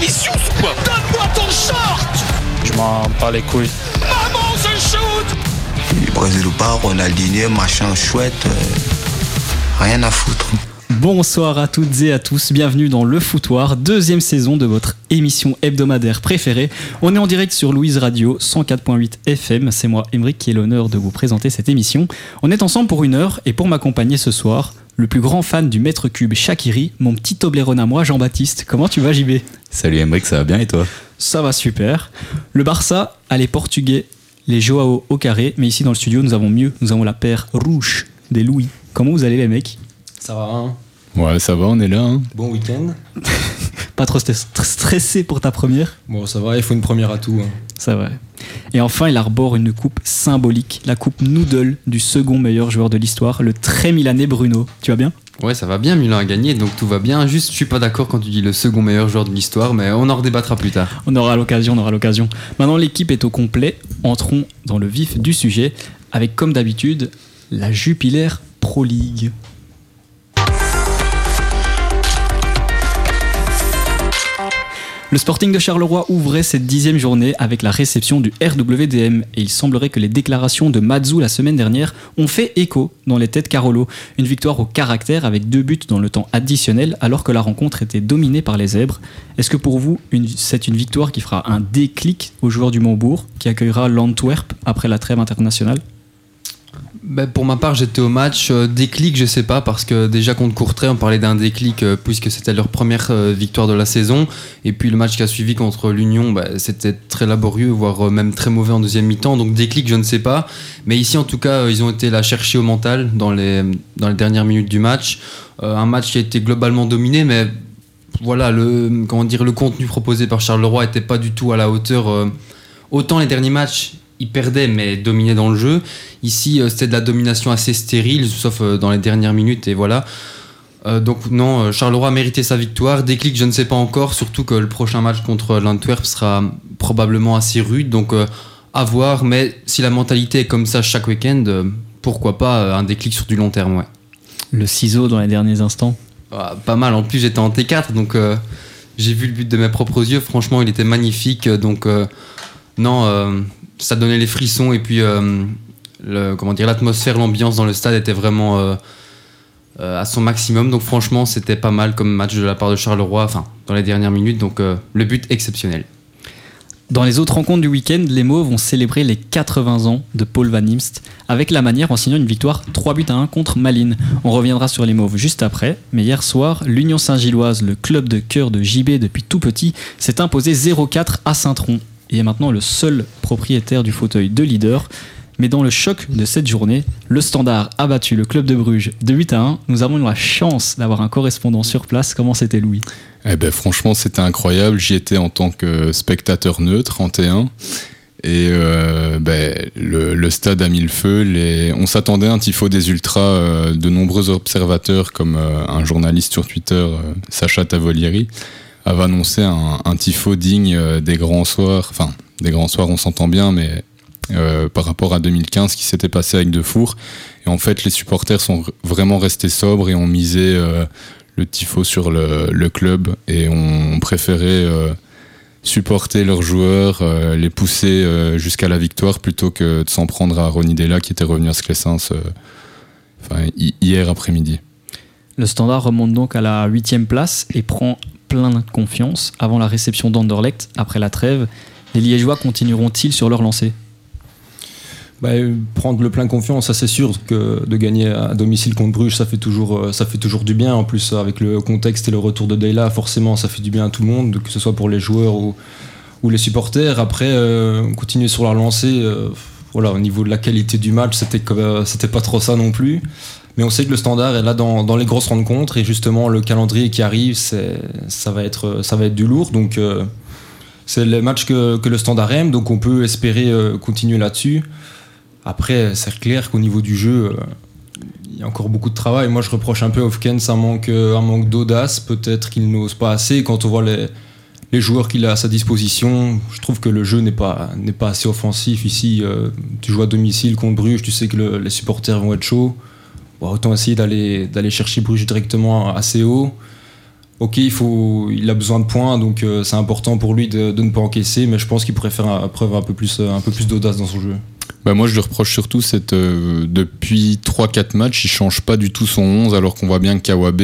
l'émission ou quoi Donne-moi ton short Je m'en bats les couilles. Maman, je shoot Brésil ou pas, Ronaldinho, machin chouette, euh, rien à foutre. Bonsoir à toutes et à tous, bienvenue dans Le Foutoir, deuxième saison de votre émission hebdomadaire préférée. On est en direct sur Louise Radio 104.8 FM, c'est moi Emeric qui ai l'honneur de vous présenter cette émission. On est ensemble pour une heure et pour m'accompagner ce soir, le plus grand fan du mètre cube Shakiri, mon petit Toblerone à moi Jean-Baptiste. Comment tu vas JB Salut Emeric, ça va bien et toi? Ça va super. Le Barça a les Portugais, les Joao au carré, mais ici dans le studio nous avons mieux, nous avons la paire rouge des Louis. Comment vous allez les mecs? Ça va, hein? Ouais, ça va, on est là. hein. Bon week-end Pas trop stressé pour ta première? Bon, ça va, il faut une première à tout. hein. C'est vrai. Et enfin, il arbore une coupe symbolique, la coupe Noodle du second meilleur joueur de l'histoire, le très milanais Bruno. Tu vas bien? Ouais, ça va bien, Milan a gagné, donc tout va bien. Juste, je suis pas d'accord quand tu dis le second meilleur joueur de l'histoire, mais on en redébattra plus tard. On aura l'occasion, on aura l'occasion. Maintenant, l'équipe est au complet. Entrons dans le vif du sujet avec, comme d'habitude, la Jupiler Pro League. Le Sporting de Charleroi ouvrait cette dixième journée avec la réception du RWDM et il semblerait que les déclarations de Mazou la semaine dernière ont fait écho dans les têtes Carolo. Une victoire au caractère avec deux buts dans le temps additionnel alors que la rencontre était dominée par les zèbres. Est-ce que pour vous, c'est une victoire qui fera un déclic aux joueurs du Montbourg qui accueillera l'Antwerp après la trêve internationale? Ben, pour ma part, j'étais au match. euh, déclic, je sais pas, parce que déjà contre Courtrai, on parlait d'un déclic euh, puisque c'était leur première euh, victoire de la saison. Et puis le match qui a suivi contre l'Union, ben, c'était très laborieux, voire même très mauvais en deuxième mi-temps. Donc déclic, je ne sais pas. Mais ici, en tout cas, ils ont été la chercher au mental dans les, dans les dernières minutes du match. Un match qui a été globalement dominé, mais voilà, le, comment dire, le contenu proposé par Charleroi n'était pas du tout à la hauteur. autant les derniers matchs, ils perdaient, mais dominaient dans le jeu. Ici, euh, c'était de la domination assez stérile, sauf euh, dans les dernières minutes, et voilà. Euh, donc non, Charleroi a mérité sa victoire. Déclic, je ne sais pas encore, surtout que le prochain match contre l'Antwerp sera probablement assez rude, donc euh, à voir. Mais si la mentalité est comme ça chaque week-end, euh, pourquoi pas un déclic sur du long terme, ouais. Le ciseau dans les derniers instants. Ah, pas mal. En plus, j'étais en T4, donc j'ai vu le but de mes propres yeux. Franchement, il était magnifique. Donc, non, euh, ça donnait les frissons. Et puis, euh, comment l'atmosphère, l'ambiance dans le stade était vraiment euh, à son maximum. Donc, franchement, c'était pas mal comme match de la part de Charleroi, enfin, dans les dernières minutes. Donc, le but exceptionnel. Dans les autres rencontres du week-end, les Mauves ont célébré les 80 ans de Paul Van Imst avec la manière en signant une victoire 3 buts à 1 contre Malines. On reviendra sur les Mauves juste après, mais hier soir, l'Union Saint-Gilloise, le club de cœur de JB depuis tout petit, s'est imposé 0-4 à Saint-Tron et est maintenant le seul propriétaire du fauteuil de leader. Mais dans le choc de cette journée, le Standard a battu le club de Bruges de 8 à 1. Nous avons eu la chance d'avoir un correspondant sur place. Comment c'était Louis? Eh ben franchement, c'était incroyable. J'y étais en tant que spectateur neutre en T1. Et euh, ben, le, stade a mis le feu. On s'attendait à un tifo des ultras. euh, de nombreux observateurs, comme euh, un journaliste sur Twitter, Sacha Tavolieri, avait annoncé un, un tifo digne euh, des grands soirs. Enfin, des grands soirs, on s'entend bien, mais euh, par rapport à 2015 qui s'était passé avec De Four. Et en fait, les supporters sont vraiment restés sobres et ont misé euh, le tifo sur le, club et ont préféré supporter leurs joueurs, les pousser jusqu'à la victoire plutôt que de s'en prendre à Ronny Della qui était revenu à hi- hier après-midi. Le Standard remonte donc à la huitième place et prend plein de confiance avant la réception d'Anderlecht après la trêve. Les Liégeois continueront-ils sur leur lancée? Bah, euh, prendre le plein confiance, ça c'est sûr que de gagner à domicile contre Bruges, ça fait toujours, euh, ça fait toujours du bien. En plus, avec le contexte et le retour de Deyla, forcément, ça fait du bien à tout le monde, que ce soit pour les joueurs ou, les supporters. Après, euh, continuer sur leur lancée, voilà, au niveau de la qualité du match, c'était pas trop ça non plus. Mais on sait que le standard est là dans, les grosses rencontres et justement le calendrier qui arrive, ça, va être, du lourd. Donc euh, c'est le match que, le standard aime, donc on peut espérer euh, continuer là-dessus. Après, c'est clair qu'au niveau du jeu, euh, il y a encore beaucoup de travail. Moi, je reproche un peu à Hofkens un manque, un manque d'audace. Peut-être qu'il n'ose pas assez. Quand on voit les, les joueurs qu'il a à sa disposition, je trouve que le jeu n'est pas, assez offensif. Ici, tu joues à domicile contre Bruges, tu sais que le- les supporters vont être chauds. Autant essayer d'aller, d'aller chercher Bruges directement assez haut. ok, il, faut, il a besoin de points, donc euh, c'est important pour lui de, de ne pas encaisser, mais je pense qu'il pourrait faire un- preuve un peu plus, euh, un peu plus d'audace dans son jeu. Bah moi je lui reproche surtout cette euh, depuis 3-4 matchs il change pas du tout son 11 alors qu'on voit bien que Kawabe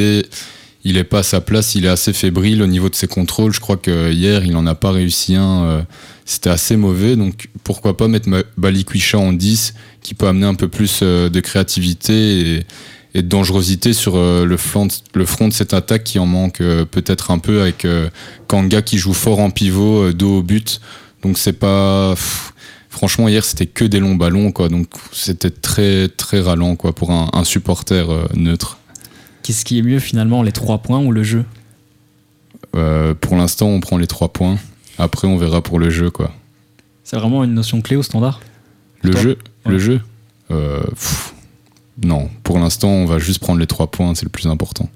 il est pas à sa place, il est assez fébrile au niveau de ses contrôles. Je crois que hier il en a pas réussi un, euh, c'était assez mauvais donc pourquoi pas mettre Balikwisha en 10 qui peut amener un peu plus euh, de créativité et, et de dangerosité sur euh, le, flanc, le front de cette attaque qui en manque euh, peut-être un peu avec Kanga qui joue fort en pivot, dos au but. Donc c'est pas. pff, franchement, hier c'était que des longs ballons, quoi. Donc c'était très très ralent, quoi, pour un, un supporter neutre. Qu'est-ce qui est mieux finalement, les trois points ou le jeu? Euh, pour l'instant, on prend les trois points. Après, on verra pour le jeu, quoi. C'est vraiment une notion clé au standard? Le Toi jeu, Ouais. le jeu. euh, pff, non, pour l'instant, on va juste prendre les trois points, c'est le plus important.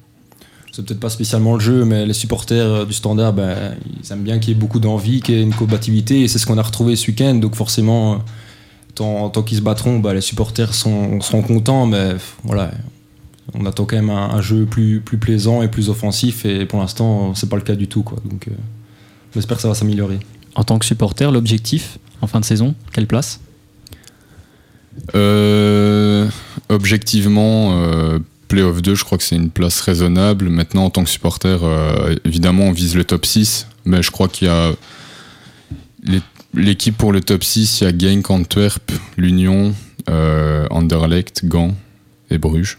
C'est peut-être pas spécialement le jeu, mais les supporters euh, du standard, ben, ils aiment bien qu'il y ait beaucoup d'envie, qu'il y ait une combativité, et c'est ce qu'on a retrouvé ce week-end. Donc forcément, euh, tant, tant qu'ils se battront, ben, les supporters sont, seront contents, mais pff, voilà, on attend quand même un, un jeu plus, plus plaisant et plus offensif, et pour l'instant, c'est pas le cas du tout. Quoi. Donc euh, j'espère que ça va s'améliorer. En tant que supporter, l'objectif en fin de saison, quelle place? Euh, objectivement, euh, Playoff 2, je crois que c'est une place raisonnable. Maintenant, en tant que supporter, euh, évidemment, on vise le top 6, mais je crois qu'il y a l'équipe pour le top 6, il y a Genk, Antwerp, l'Union, euh, Anderlecht, Gand et Bruges.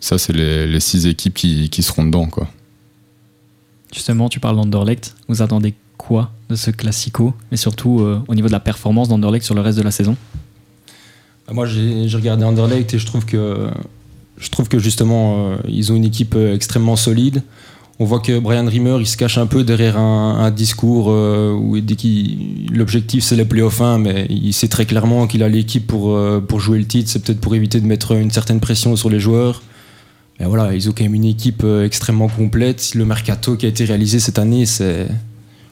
Ça, c'est les, les six équipes qui, seront dedans, quoi. Justement, tu parles d'Anderlecht. Vous attendez quoi de ce classico? Et surtout au niveau de la performance d'Anderlecht sur le reste de la saison? Moi, j'ai regardé Anderlecht et je trouve que, je trouve que justement, euh, ils ont une équipe euh, extrêmement solide. On voit que Brian Rimmer, il se cache un peu derrière un, discours euh, où l'objectif c'est les playoffs 1, mais il sait très clairement qu'il a l'équipe pour, pour jouer le titre. C'est peut-être pour éviter de mettre une certaine pression sur les joueurs. Mais voilà, ils ont quand même une équipe extrêmement complète. Le mercato qui a été réalisé cette année, c'est,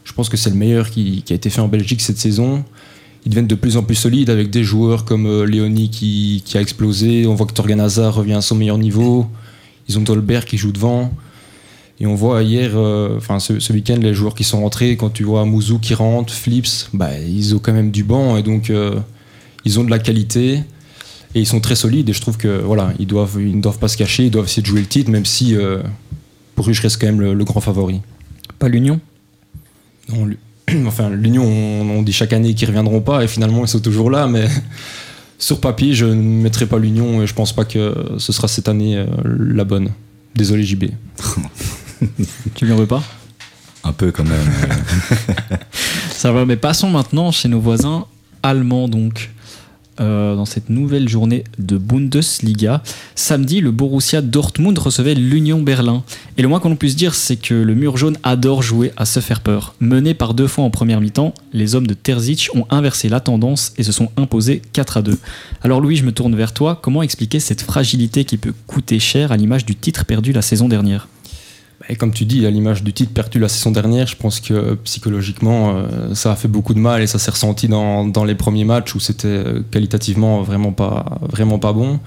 je pense que c'est le meilleur qui a été fait en Belgique cette saison ils deviennent de plus en plus solides avec des joueurs comme euh, Léonie qui, qui a explosé. On voit que Torgan Hazard revient à son meilleur niveau. Ils ont Dolberg qui joue devant. Et on voit hier, euh, enfin ce, ce week-end, les joueurs qui sont rentrés, quand tu vois Mouzou qui rentre, Flips, bah, ils ont quand même du banc et donc euh, ils ont de la qualité et ils sont très solides. Et je trouve que voilà, ils doivent, ils ne doivent pas se cacher, ils doivent essayer de jouer le titre, même si euh, Bruges reste quand même le, le grand favori. Pas l'Union? Non, enfin, l'Union, on, on dit chaque année qu'ils reviendront pas, et finalement, ils sont toujours là. Mais sur papier, je ne mettrai pas l'Union, et je pense pas que ce sera cette année euh, la bonne. Désolé, JB. Tu lui en veux pas? Un peu quand même. Ça va, mais passons maintenant chez nos voisins allemands donc. Euh, dans cette nouvelle journée de Bundesliga. Samedi, le Borussia Dortmund recevait l'Union Berlin. Et le moins qu'on puisse dire, c'est que le mur jaune adore jouer à se faire peur. Menés par deux fois en première mi-temps, les hommes de Terzic ont inversé la tendance et se sont imposés 4 à 2. Alors Louis, je me tourne vers toi. Comment expliquer cette fragilité qui peut coûter cher à l'image du titre perdu la saison dernière? Et comme tu dis, à l'image du titre perdu la saison dernière, je pense que psychologiquement, euh, ça a fait beaucoup de mal et ça s'est ressenti dans, les premiers matchs où c'était euh, qualitativement vraiment pas, vraiment pas bon.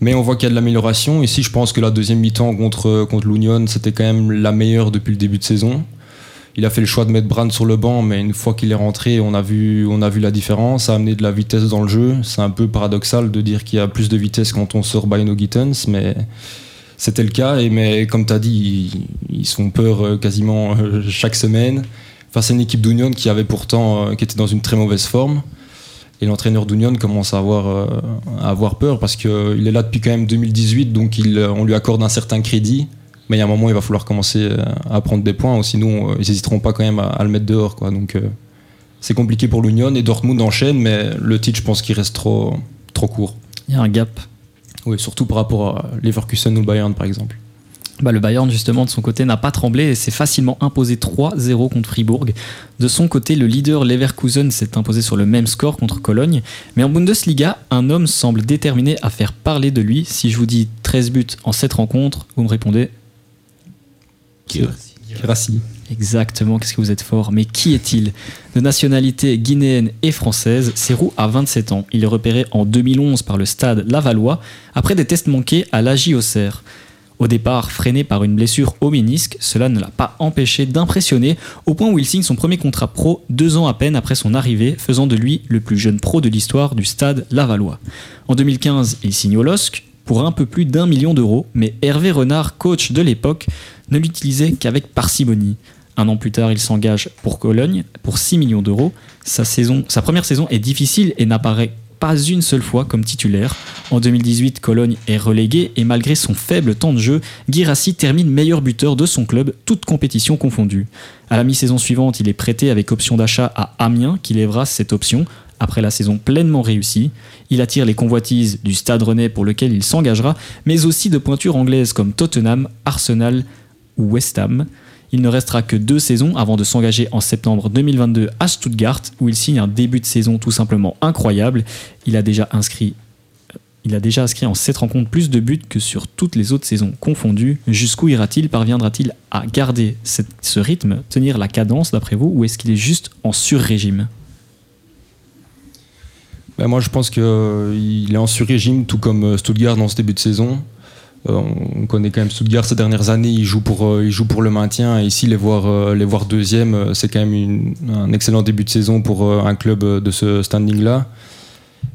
Mais on voit qu'il y a de l'amélioration. Ici, je pense que la deuxième mi-temps contre, contre l'Union, c'était quand même la meilleure depuis le début de saison. Il a fait le choix de mettre Brand sur le banc, mais une fois qu'il est rentré, on a, vu, on a vu la différence. Ça a amené de la vitesse dans le jeu. C'est un peu paradoxal de dire qu'il y a plus de vitesse quand on sort Bino Gittens, mais c'était le cas. Mais comme tu as dit, ils, ils se font peur euh, quasiment euh, chaque semaine. Face à une équipe d'Union qui avait pourtant euh, qui était dans une très mauvaise forme. Et l'entraîneur d'Union commence à avoir, à avoir peur parce qu'il est là depuis quand même 2018, donc on lui accorde un certain crédit. Mais il y a un moment, il va falloir commencer à prendre des points, sinon ils n'hésiteront pas quand même à, le mettre dehors. Donc c'est compliqué pour l'Union et Dortmund enchaîne, mais le titre, je pense qu'il reste trop, trop court. Il y a un gap. Oui, surtout par rapport à Leverkusen ou le Bayern, par exemple. Bah, le Bayern, justement, de son côté, n'a pas tremblé et s'est facilement imposé 3-0 contre Fribourg. De son côté, le leader Leverkusen s'est imposé sur le même score contre Cologne. Mais en Bundesliga, un homme semble déterminé à faire parler de lui. Si je vous dis 13 buts en 7 rencontres, vous me répondez Rassi. Exactement, qu'est-ce que vous êtes fort. Mais qui est-il? De nationalité guinéenne et française, Serrou a 27 ans. Il est repéré en 2011 par le stade Lavallois après des tests manqués à l'AJ Auxerre. Au départ, freiné par une blessure au ménisque, cela ne l'a pas empêché d'impressionner au point où il signe son premier contrat pro deux ans à peine après son arrivée, faisant de lui le plus jeune pro de l'histoire du stade Lavallois. En 2015, il signe au LOSC pour un peu plus d'un million d'euros, mais Hervé Renard, coach de l'époque, ne l'utilisait qu'avec parcimonie. Un an plus tard, il s'engage pour Cologne pour 6 millions d'euros. Sa, première saison est difficile et n'apparaît pas une seule fois comme titulaire. En 2018, Cologne est relégué et malgré son faible temps de jeu, Girassi termine meilleur buteur de son club, toute compétition confondue. À la mi-saison suivante, il est prêté avec option d'achat à Amiens qui lèvera cette option après la saison pleinement réussie. Il attire les convoitises du Stade Rennais pour lequel il s'engagera, mais aussi de pointures anglaises comme Tottenham, Arsenal ou West Ham. Il ne restera que deux saisons avant de s'engager en septembre 2022 à Stuttgart, où il signe un début de saison tout simplement incroyable. Il a déjà inscrit en 7 rencontres plus de buts que sur toutes les autres saisons confondues. Jusqu'où ira-t-il? Parviendra-t-il à garder ce rythme, tenir la cadence d'après vous, ou est-ce qu'il est juste en sur-régime? Ben, moi, je pense qu'il est en sur-régime, tout comme euh, Stuttgart dans ce début de saison. Euh, on connaît quand même Stuttgart ces dernières années, il joue pour, euh, pour le maintien. Ici, les voir, euh, les voir deuxième, c'est quand même un excellent début de saison pour un club de ce standing-là.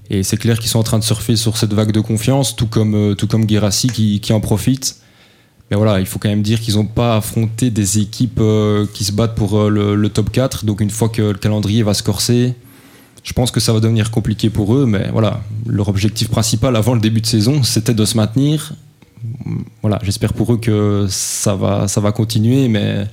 Et c'est clair qu'ils sont en train de surfer sur cette vague de confiance, tout comme, tout comme Guérassi qui, en profite. Mais voilà, il faut quand même dire qu'ils n'ont pas affronté des équipes qui se battent pour le, le top 4. Donc une fois que le calendrier va se corser, je pense que ça va devenir compliqué pour eux. Mais voilà, leur objectif principal avant le début de saison, c'était de se maintenir. Voilà, j'espère pour eux que ça va, ça va continuer. Mais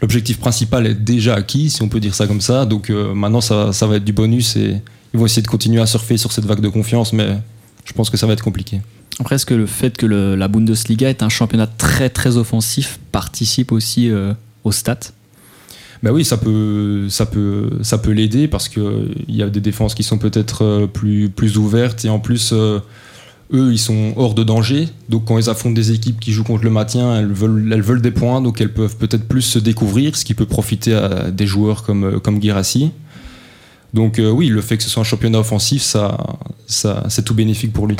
l'objectif principal est déjà acquis, si on peut dire ça comme ça. Donc euh, maintenant, ça, ça va être du bonus et ils vont essayer de continuer à surfer sur cette vague de confiance. Mais je pense que ça va être compliqué. Après, est-ce que le fait que le- la Bundesliga est un championnat très très offensif participe aussi euh, aux stats Bah oui, ça peut, ça peut, ça peut l'aider parce que il y a des défenses qui sont peut-être euh, plus, plus ouvertes et en plus, euh, eux, ils sont hors de danger. Donc quand ils affrontent des équipes qui jouent contre le maintien, elles veulent, elles veulent des points, donc elles peuvent peut-être plus se découvrir, ce qui peut profiter à des joueurs comme, euh, comme Guirassi. Donc euh, oui, le fait que ce soit un championnat offensif, ça, ça, c'est tout bénéfique pour lui.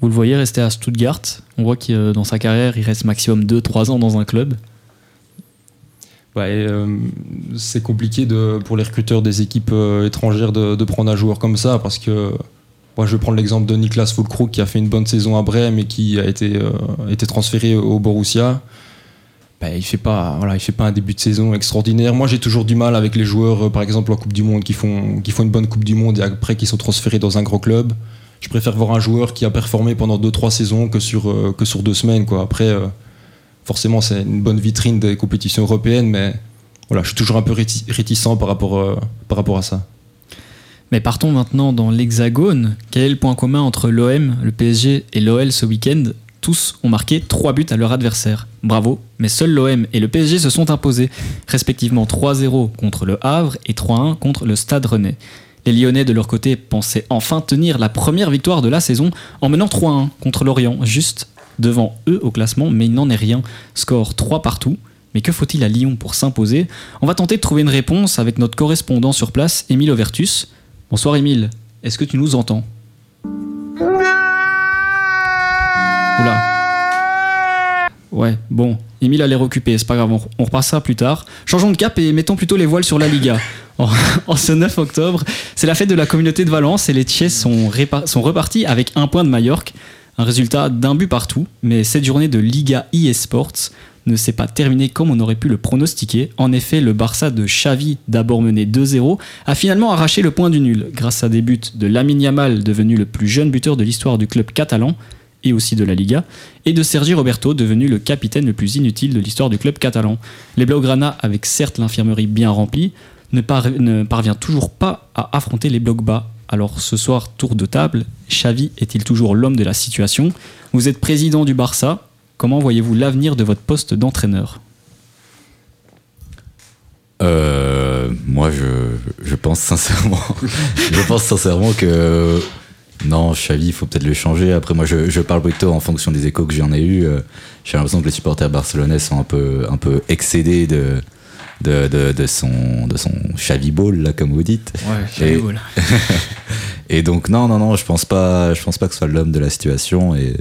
Vous le voyez rester à Stuttgart. On voit que euh, dans sa carrière, il reste maximum 2-3 ans dans un club. Ouais, euh, c'est compliqué de, pour les recruteurs des équipes étrangères de, de prendre un joueur comme ça parce que moi, je vais prendre l'exemple de Niklas Fulkrug qui a fait une bonne saison à Brême et qui a été, euh, été transféré au Borussia. Ben, il fait voilà il fait pas un début de saison extraordinaire. Moi j'ai toujours du mal avec les joueurs euh, par exemple en Coupe du Monde qui font qui font une bonne Coupe du Monde et après qui sont transférés dans un gros club. Je préfère voir un joueur qui a performé pendant 2-3 saisons que sur euh, que sur deux semaines quoi. Après euh, forcément c'est une bonne vitrine des compétitions européennes mais voilà je suis toujours un peu réti- réticent par rapport par rapport à ça Mais partons maintenant dans l'Hexagone. Quel est le point commun entre l'OM, le PSG et l'OL ce week-end? Tous ont marqué 3 buts à leur adversaire. Bravo, mais seuls l'OM et le PSG se sont imposés, respectivement 3-0 contre le Havre et 3-1 contre le Stade Rennais. Les Lyonnais, de leur côté, pensaient enfin tenir la première victoire de la saison en menant 3-1 contre l'Orient, juste devant eux au classement, mais il n'en est rien. Score 3 partout. Mais que faut-il à Lyon pour s'imposer? On va tenter de trouver une réponse avec notre correspondant sur place, Émile Overtus. Bonsoir Émile, est-ce que tu nous entends? Oula. Ouais, bon, Émile a l'air occupé, c'est pas grave, on, on repassera plus tard. Changeons de cap et mettons plutôt les voiles sur la Liga. En, ce 9 octobre, c'est la fête de la communauté de Valence et les répa- sont repartis avec un point de Majorque. Un résultat d'un but partout, mais cette journée de Liga eSports ne s'est pas terminée comme on aurait pu le pronostiquer. En effet, le Barça de Xavi, d'abord mené 2-0, a finalement arraché le point du nul grâce à des buts de Lamine Yamal, devenu le plus jeune buteur de l'histoire du club catalan et aussi de la Liga, et de Sergi Roberto, devenu le capitaine le plus inutile de l'histoire du club catalan. Les Blaugrana, avec certes l'infirmerie bien remplie, ne parvient toujours pas à affronter les blocs bas. Alors ce soir, tour de table, Xavi est-il toujours l'homme de la situation? Vous êtes président du Barça, comment voyez-vous l'avenir de votre poste d'entraîneur Euh, moi, je, je pense sincèrement, je pense sincèrement que non, Xavi, il faut peut-être le changer. Après, moi, je, je parle plutôt en fonction des échos que j'en ai eu. Euh, J'ai l'impression que les supporters barcelonais sont un peu, un peu excédés de, de, de, de son, de son Xavi Ball, là, comme vous dites. Ouais, Et- Et donc, non, non, non, je pense pas, je pense pas que ce soit l'homme de la situation. Et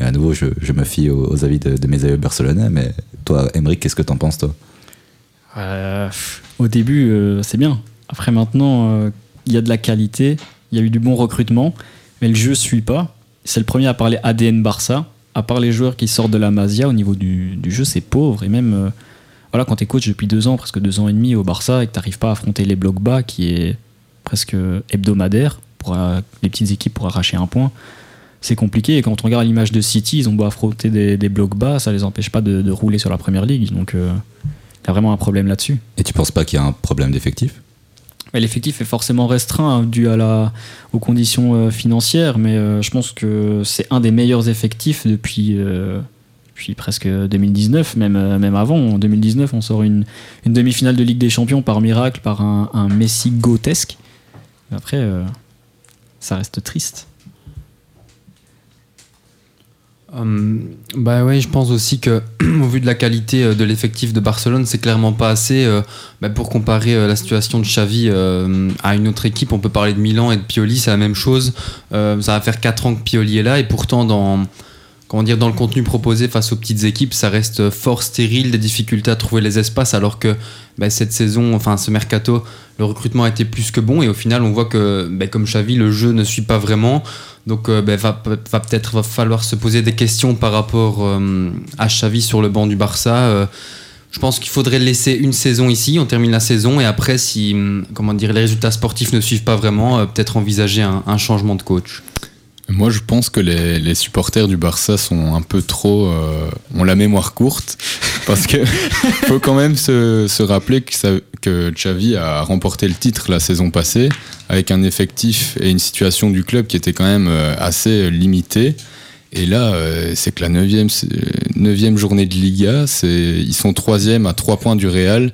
Mais à nouveau, je, me fie aux, avis de, mes amis barcelonais. Mais toi, Emeric, qu'est-ce que t'en penses, toi? Euh, au début, euh, c'est bien. Après, maintenant, euh, il y a de la qualité, il y a eu du bon recrutement, mais le jeu suit pas. C'est le premier à parler ADN Barça. À part les joueurs qui sortent de la Masia, au niveau du, jeu, c'est pauvre. Et même, voilà, quand tu es coach depuis deux ans, presque deux ans et demi au Barça, et que tu n'arrives pas à affronter les blocs bas, qui est presque hebdomadaire, pour les petites équipes pour arracher un point, c'est compliqué. Et quand on regarde l'image de City, ils ont beau affronter des, des blocs bas, ça les empêche pas de, de rouler sur la première ligue. Donc, euh, il y a vraiment un problème là-dessus. Et tu penses pas qu'il y a un problème d'effectif? L'effectif est forcément restreint hein, dû à la, aux conditions euh, financières, mais euh, je pense que c'est un des meilleurs effectifs depuis, euh, depuis presque 2019, même, euh, même avant. En 2019, on sort une, une demi-finale de Ligue des Champions par miracle, par un, un Messi gotesque. Après, euh, ça reste triste. Hum, bah ouais, je pense aussi que au vu de la qualité euh, de l'effectif de Barcelone, c'est clairement pas assez euh, bah, pour comparer euh, la situation de Xavi à une autre équipe. On peut parler de Milan et de Pioli, c'est la même chose. Ça va faire 4 ans que Pioli est là et pourtant dans comment dire dans le contenu proposé face aux petites équipes, ça reste fort stérile, des difficultés à trouver les espaces alors que bah, cette saison, enfin ce mercato, le recrutement a été plus que bon et au final on voit que bah, comme Xavi, le jeu ne suit pas vraiment. Donc euh, ben, va, peut-être falloir se poser des questions par rapport euh, à Xavi sur le banc du Barça. Euh, je pense qu'il faudrait laisser une saison ici, on termine la saison et après si hum, comment dire les résultats sportifs ne suivent pas vraiment, euh, peut-être envisager un changement de coach. Moi, je pense que les, les supporters du Barça sont un peu trop. euh, ont la mémoire courte. Parce que faut quand même se, se rappeler que, ça- que Xavi a remporté le titre la saison passée avec un effectif et une situation du club qui était quand même euh, assez limitée. Et là, euh, c'est que la neuvième, neuvième journée de Liga, ils sont troisième à trois points du Real.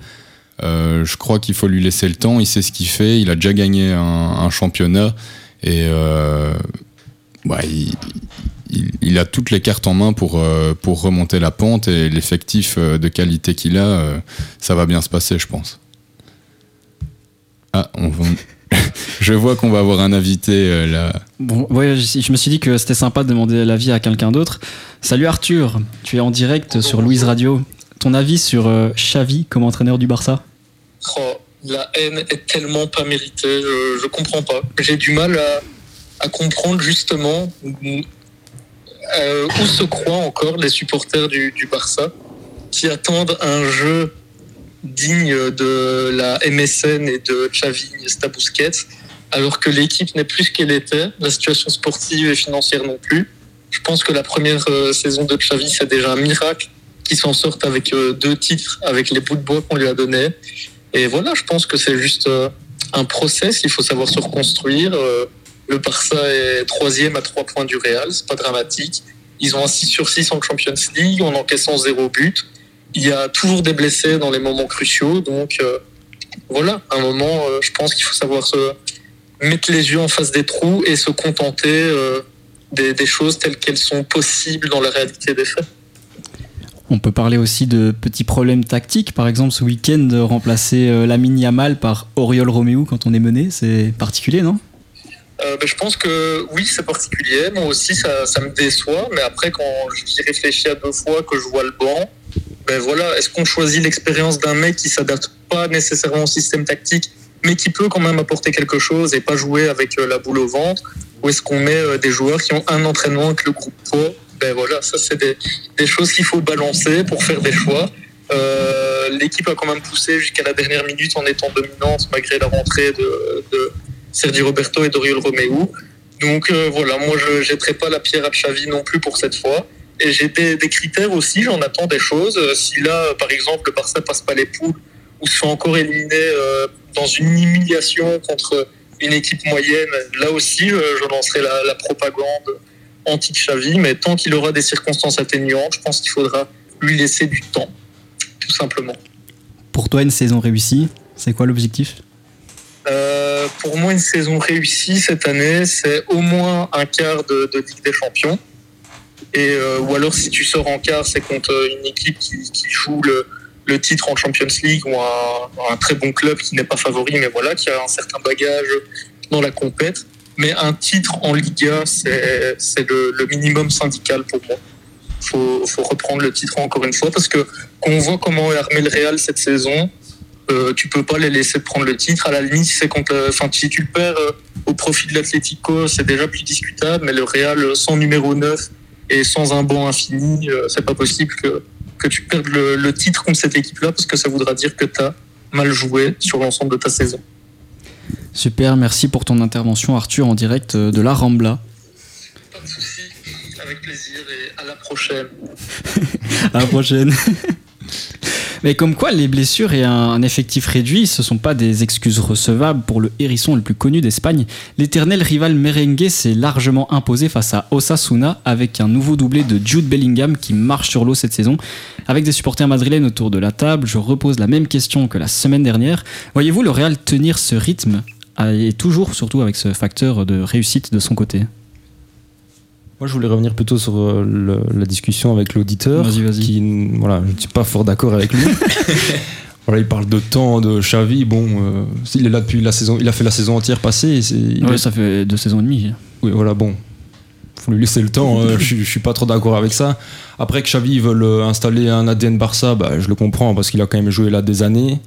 Euh, je crois qu'il faut lui laisser le temps. Il sait ce qu'il fait. Il a déjà gagné un, un championnat. Et euh, ouais, il, il- il a toutes les cartes en main pour, euh, pour remonter la pente et l'effectif euh, de qualité qu'il a, euh, ça va bien se passer, je pense. Ah, on va- je vois qu'on va avoir un invité euh, là. Bon, ouais, je, je me suis dit que c'était sympa de demander l'avis à quelqu'un d'autre. Salut Arthur, tu es en direct sur Louise Radio. Ton avis sur euh, Xavi comme entraîneur du Barça? Oh, la haine est tellement pas méritée, je, je comprends pas. J'ai du mal à, à comprendre justement euh, où se croient encore les supporters du, Barça qui attendent un jeu digne de la MSN et de Xavi Iniesta alors que l'équipe n'est plus ce qu'elle était, la situation sportive et financière non plus. Je pense que la première euh, saison de Xavi, c'est déjà un miracle qu'il s'en sorte avec euh, deux titres, avec les bouts de bois qu'on lui a donnés. Et voilà, je pense que c'est juste un process, il faut savoir se reconstruire. Le Barça est troisième à trois points du Real, c'est pas dramatique. Ils ont un 6 sur 6 en Champions League en encaissant zéro but. Il y a toujours des blessés dans les moments cruciaux, donc euh, voilà, à un moment, euh, je pense qu'il faut savoir se mettre les yeux en face des trous et se contenter euh, des, choses telles qu'elles sont possibles dans la réalité des faits. On peut parler aussi de petits problèmes tactiques. Par exemple, ce week-end, remplacer Lamine Yamal par Oriol Roméo quand on est mené, c'est particulier, non? Ben, je pense que oui, c'est particulier. Moi aussi, ça, ça me déçoit. Mais après, quand j'y réfléchis à deux fois, que je vois le banc, ben voilà, est-ce qu'on choisit l'expérience d'un mec qui s'adapte pas nécessairement au système tactique, mais qui peut quand même apporter quelque chose et pas jouer avec euh, la boule au ventre? Ou est-ce qu'on met euh, des joueurs qui ont un entraînement avec le groupe pro? Ben voilà, ça c'est des, des choses qu'il faut balancer pour faire des choix. Euh, L'équipe a quand même poussé jusqu'à la dernière minute en étant dominante malgré la rentrée de, de Sergi Roberto et Doriol Romeu. Donc euh, voilà, moi je jetterai pas la pierre à Xavi non plus pour cette fois. Et j'ai des, critères aussi, j'en attends des choses. Euh, Si là, euh, par exemple, le Barça passe pas les poules ou se fait encore éliminer dans une humiliation contre une équipe moyenne, là aussi, je lancerai la, la propagande anti-Xavi. Mais tant qu'il aura des circonstances atténuantes, je pense qu'il faudra lui laisser du temps, tout simplement. Pour toi, une saison réussie, c'est quoi l'objectif? Euh, pour moi, une saison réussie cette année, c'est au moins un quart de, Ligue des Champions. Et, euh, ou alors, si tu sors en quart, c'est contre une équipe qui, joue le, titre en Champions League ou un, très bon club qui n'est pas favori, mais voilà, qui a un certain bagage dans la compète. Mais un titre en Liga, c'est le, minimum syndical pour moi. Faut, faut reprendre le titre encore une fois parce que quand on voit comment est armé le Real cette saison, euh, tu peux pas les laisser prendre le titre. À la limite, si c'est contre, le- enfin, si tu le perds euh, au profit de l'Atlético, c'est déjà plus discutable. Mais le Real euh, sans numéro 9 et sans un banc infini, euh, c'est pas possible que, que tu perdes le, le titre contre cette équipe-là parce que ça voudra dire que tu as mal joué sur l'ensemble de ta saison. Super, merci pour ton intervention Arthur en direct euh, de la Rambla. Pas de soucis, avec plaisir et à la prochaine. À la prochaine. Mais comme quoi, les blessures et un, effectif réduit, ce sont pas des excuses recevables pour le hérisson le plus connu d'Espagne. L'éternel rival merengue s'est largement imposé face à Osasuna avec un nouveau doublé de Jude Bellingham qui marche sur l'eau cette saison. Avec des supporters madrilènes autour de la table, je repose la même question que la semaine dernière. Voyez-vous le Real tenir ce rythme et toujours surtout avec ce facteur de réussite de son côté? Moi, je voulais revenir plutôt sur euh, le- la discussion avec l'auditeur. Vas-y, vas-y. Qui, voilà, je ne suis pas fort d'accord avec lui. voilà, il parle de temps, de Xavi. Bon, euh, s'il est là depuis la saison, il a fait la saison entière passée. et c'est- il Ouais, est- ça fait deux saisons et demie. Oui, voilà, bon. Faut lui laisser le temps. euh, je, suis- je suis pas trop d'accord avec ça. Après que Xavi veut le- installer un ADN Barça, bah, je le comprends parce qu'il a quand même joué là des années.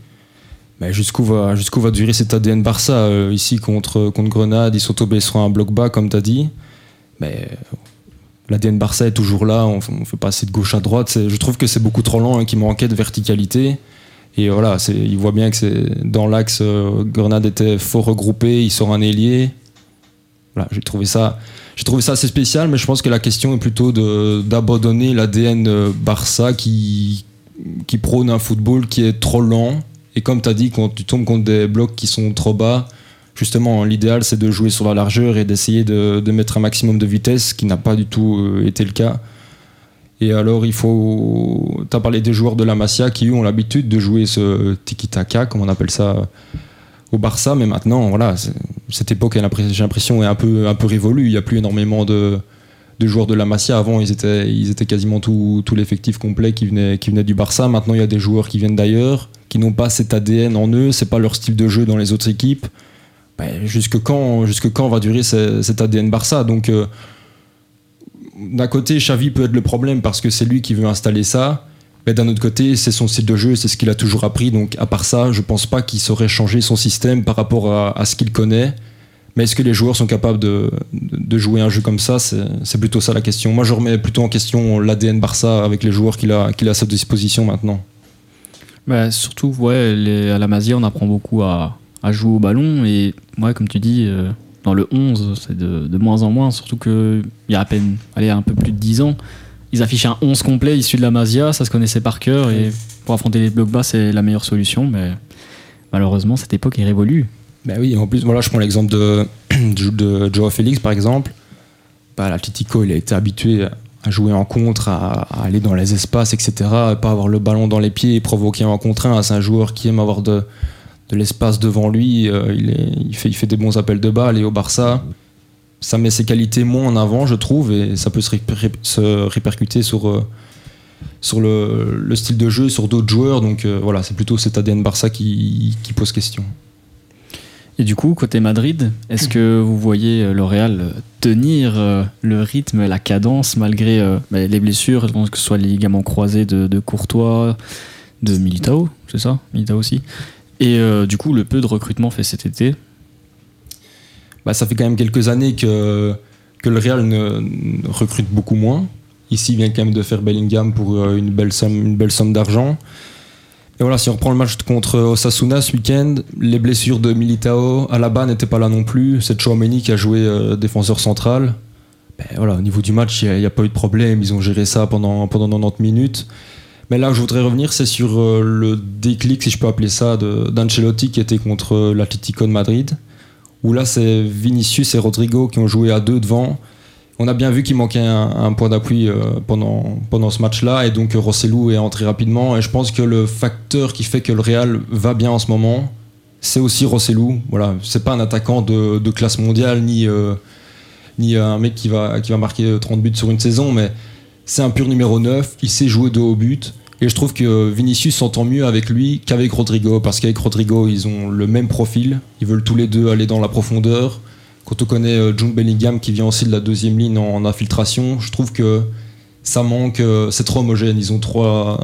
Mais jusqu'où va, jusqu'où va durer cet ADN Barça euh, Ici, contre, contre Grenade, ils sont tombés sur un bloc bas, comme tu as dit. Mais euh, l'ADN Barça est toujours là. On, on fait passer de gauche à droite. Je trouve que c'est beaucoup trop lent et qu'il manquait de verticalité. Et voilà, il voit bien que dans l'axe, euh, Grenade était fort regroupé. Il sort un ailier. Voilà, j'ai trouvé ça. J'ai trouvé ça assez spécial, mais je pense que la question est plutôt d'abandonner l'ADN euh, Barça qui, qui prône un football qui est trop lent. Et comme tu as dit, quand tu tombes contre des blocs qui sont trop bas, justement, l'idéal c'est de jouer sur la largeur et d'essayer de, mettre un maximum de vitesse, ce qui n'a pas du tout euh, été le cas. Et alors, il faut. Tu as parlé des joueurs de la Masia qui, ont l'habitude de jouer ce tiki-taka, comme on appelle ça, au Barça, mais maintenant, voilà, cette époque, j'ai l'impression, est un peu, un révolue. Il n'y a plus énormément de, joueurs de la Masia. Avant, ils étaient, ils étaient quasiment tout, tout l'effectif complet qui venait, qui venait du Barça. Maintenant, il y a des joueurs qui viennent d'ailleurs, qui n'ont pas cet ADN en eux, c'est pas leur style de jeu dans les autres équipes. Ben, jusque, quand, jusque quand va durer ce- cet ADN Barça? Donc, euh, d'un côté, Xavi peut être le problème parce que c'est lui qui veut installer ça. Mais d'un autre côté, c'est son style de jeu, c'est ce qu'il a toujours appris. Donc, à part ça, je pense pas qu'il saurait changer son système par rapport à, ce qu'il connaît. Mais est-ce que les joueurs sont capables de, jouer un jeu comme ça? C'est plutôt ça la question. Moi, je remets plutôt en question l'ADN Barça avec les joueurs qu'il a, qu'il a à sa disposition maintenant. Bah, surtout, ouais, à la Masia, on apprend beaucoup à, à jouer au ballon. Et ouais, comme tu dis, euh, dans le 11, c'est de, de moins en moins. Surtout qu'il y a à peine, allez, un peu plus de 10 ans, ils affichaient un 11 complet issu de la Masia. Ça se connaissait par cœur. Et pour affronter les blocs bas, c'est la meilleure solution. Mais malheureusement, cette époque est révolue. Ben oui, en plus, voilà, je prends l'exemple de, de Joao Félix, par exemple. Bah, L'Atletico, il a été habitué à jouer en contre, à, à aller dans les espaces, etc. pas avoir le ballon dans les pieds et provoquer un contre un. C'est un joueur qui aime avoir de, de l'espace devant lui. euh, il, fait, des bons appels de balle. Et au Barça, ça met ses qualités moins en avant, je trouve, et ça peut se, réper- se répercuter sur, euh, le, le style de jeu, sur d'autres joueurs. Donc euh, voilà, c'est plutôt cet ADN Barça qui, pose question. Et du coup, côté Madrid, est-ce que vous voyez le Real tenir le rythme, la cadence, malgré bah, les blessures, je pense que ce soit les ligaments croisés de, de Courtois, de Militao, c'est ça? Militao aussi. Et euh, du coup, le peu de recrutement fait cet été. bah, ça fait quand même quelques années que, que le Real ne, recrute beaucoup moins. Ici, il vient quand même de faire Bellingham pour euh, une belle somme, une belle somme d'argent. Et voilà, si on reprend le match contre Osasuna ce week-end, les blessures de Militao, Alaba n'était pas là non plus. C'est Chouameni qui a joué euh, défenseur central. Ben voilà, au niveau du match, il n'y a, a, pas eu de problème. Ils ont géré ça pendant, pendant 90 minutes. Mais là je voudrais revenir, c'est sur euh, le déclic, si je peux appeler ça, d'Ancelotti qui était contre l'Atlético de Madrid. Où là, c'est Vinicius et Rodrigo qui ont joué à deux devant. On a bien vu qu'il manquait un, point d'appui euh, pendant, pendant ce match-là. Et donc, Rossellou est entré rapidement. Et je pense que le facteur qui fait que le Real va bien en ce moment, c'est aussi Rossellou. Voilà, c'est pas un attaquant de, classe mondiale, ni, euh, ni un mec qui va, qui va marquer 30 buts sur une saison, mais c'est un pur numéro 9. Il sait jouer de haut but. Et je trouve que Vinicius s'entend mieux avec lui qu'avec Rodrigo, parce qu'avec Rodrigo, ils ont le même profil. Ils veulent tous les deux aller dans la profondeur. quand on connaît euh, June Bellingham qui vient aussi de la deuxième ligne en, infiltration, je trouve que ça manque, euh, c'est trop homogène. Ils ont trois,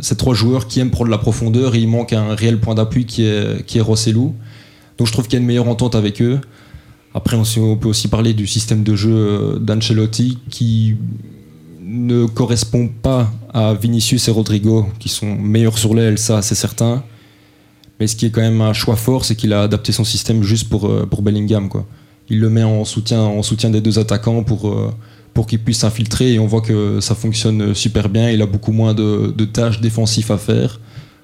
c'est trois joueurs qui aiment prendre la profondeur et il manque un réel point d'appui qui est, qui est Rossellou. Donc je trouve qu'il y a une meilleure entente avec eux. Après, on, peut aussi parler du système de jeu euh, d'Ancelotti qui ne correspond pas à Vinicius et Rodrigo, qui sont meilleurs sur l'aile, ça c'est certain. Mais ce qui est quand même un choix fort, c'est qu'il a adapté son système juste pour, pour Bellingham. Quoi il le met en soutien, en soutien des deux attaquants pour, euh, pour qu'ils puissent s'infiltrer et on voit que ça fonctionne super bien. Il a beaucoup moins de, tâches défensives à faire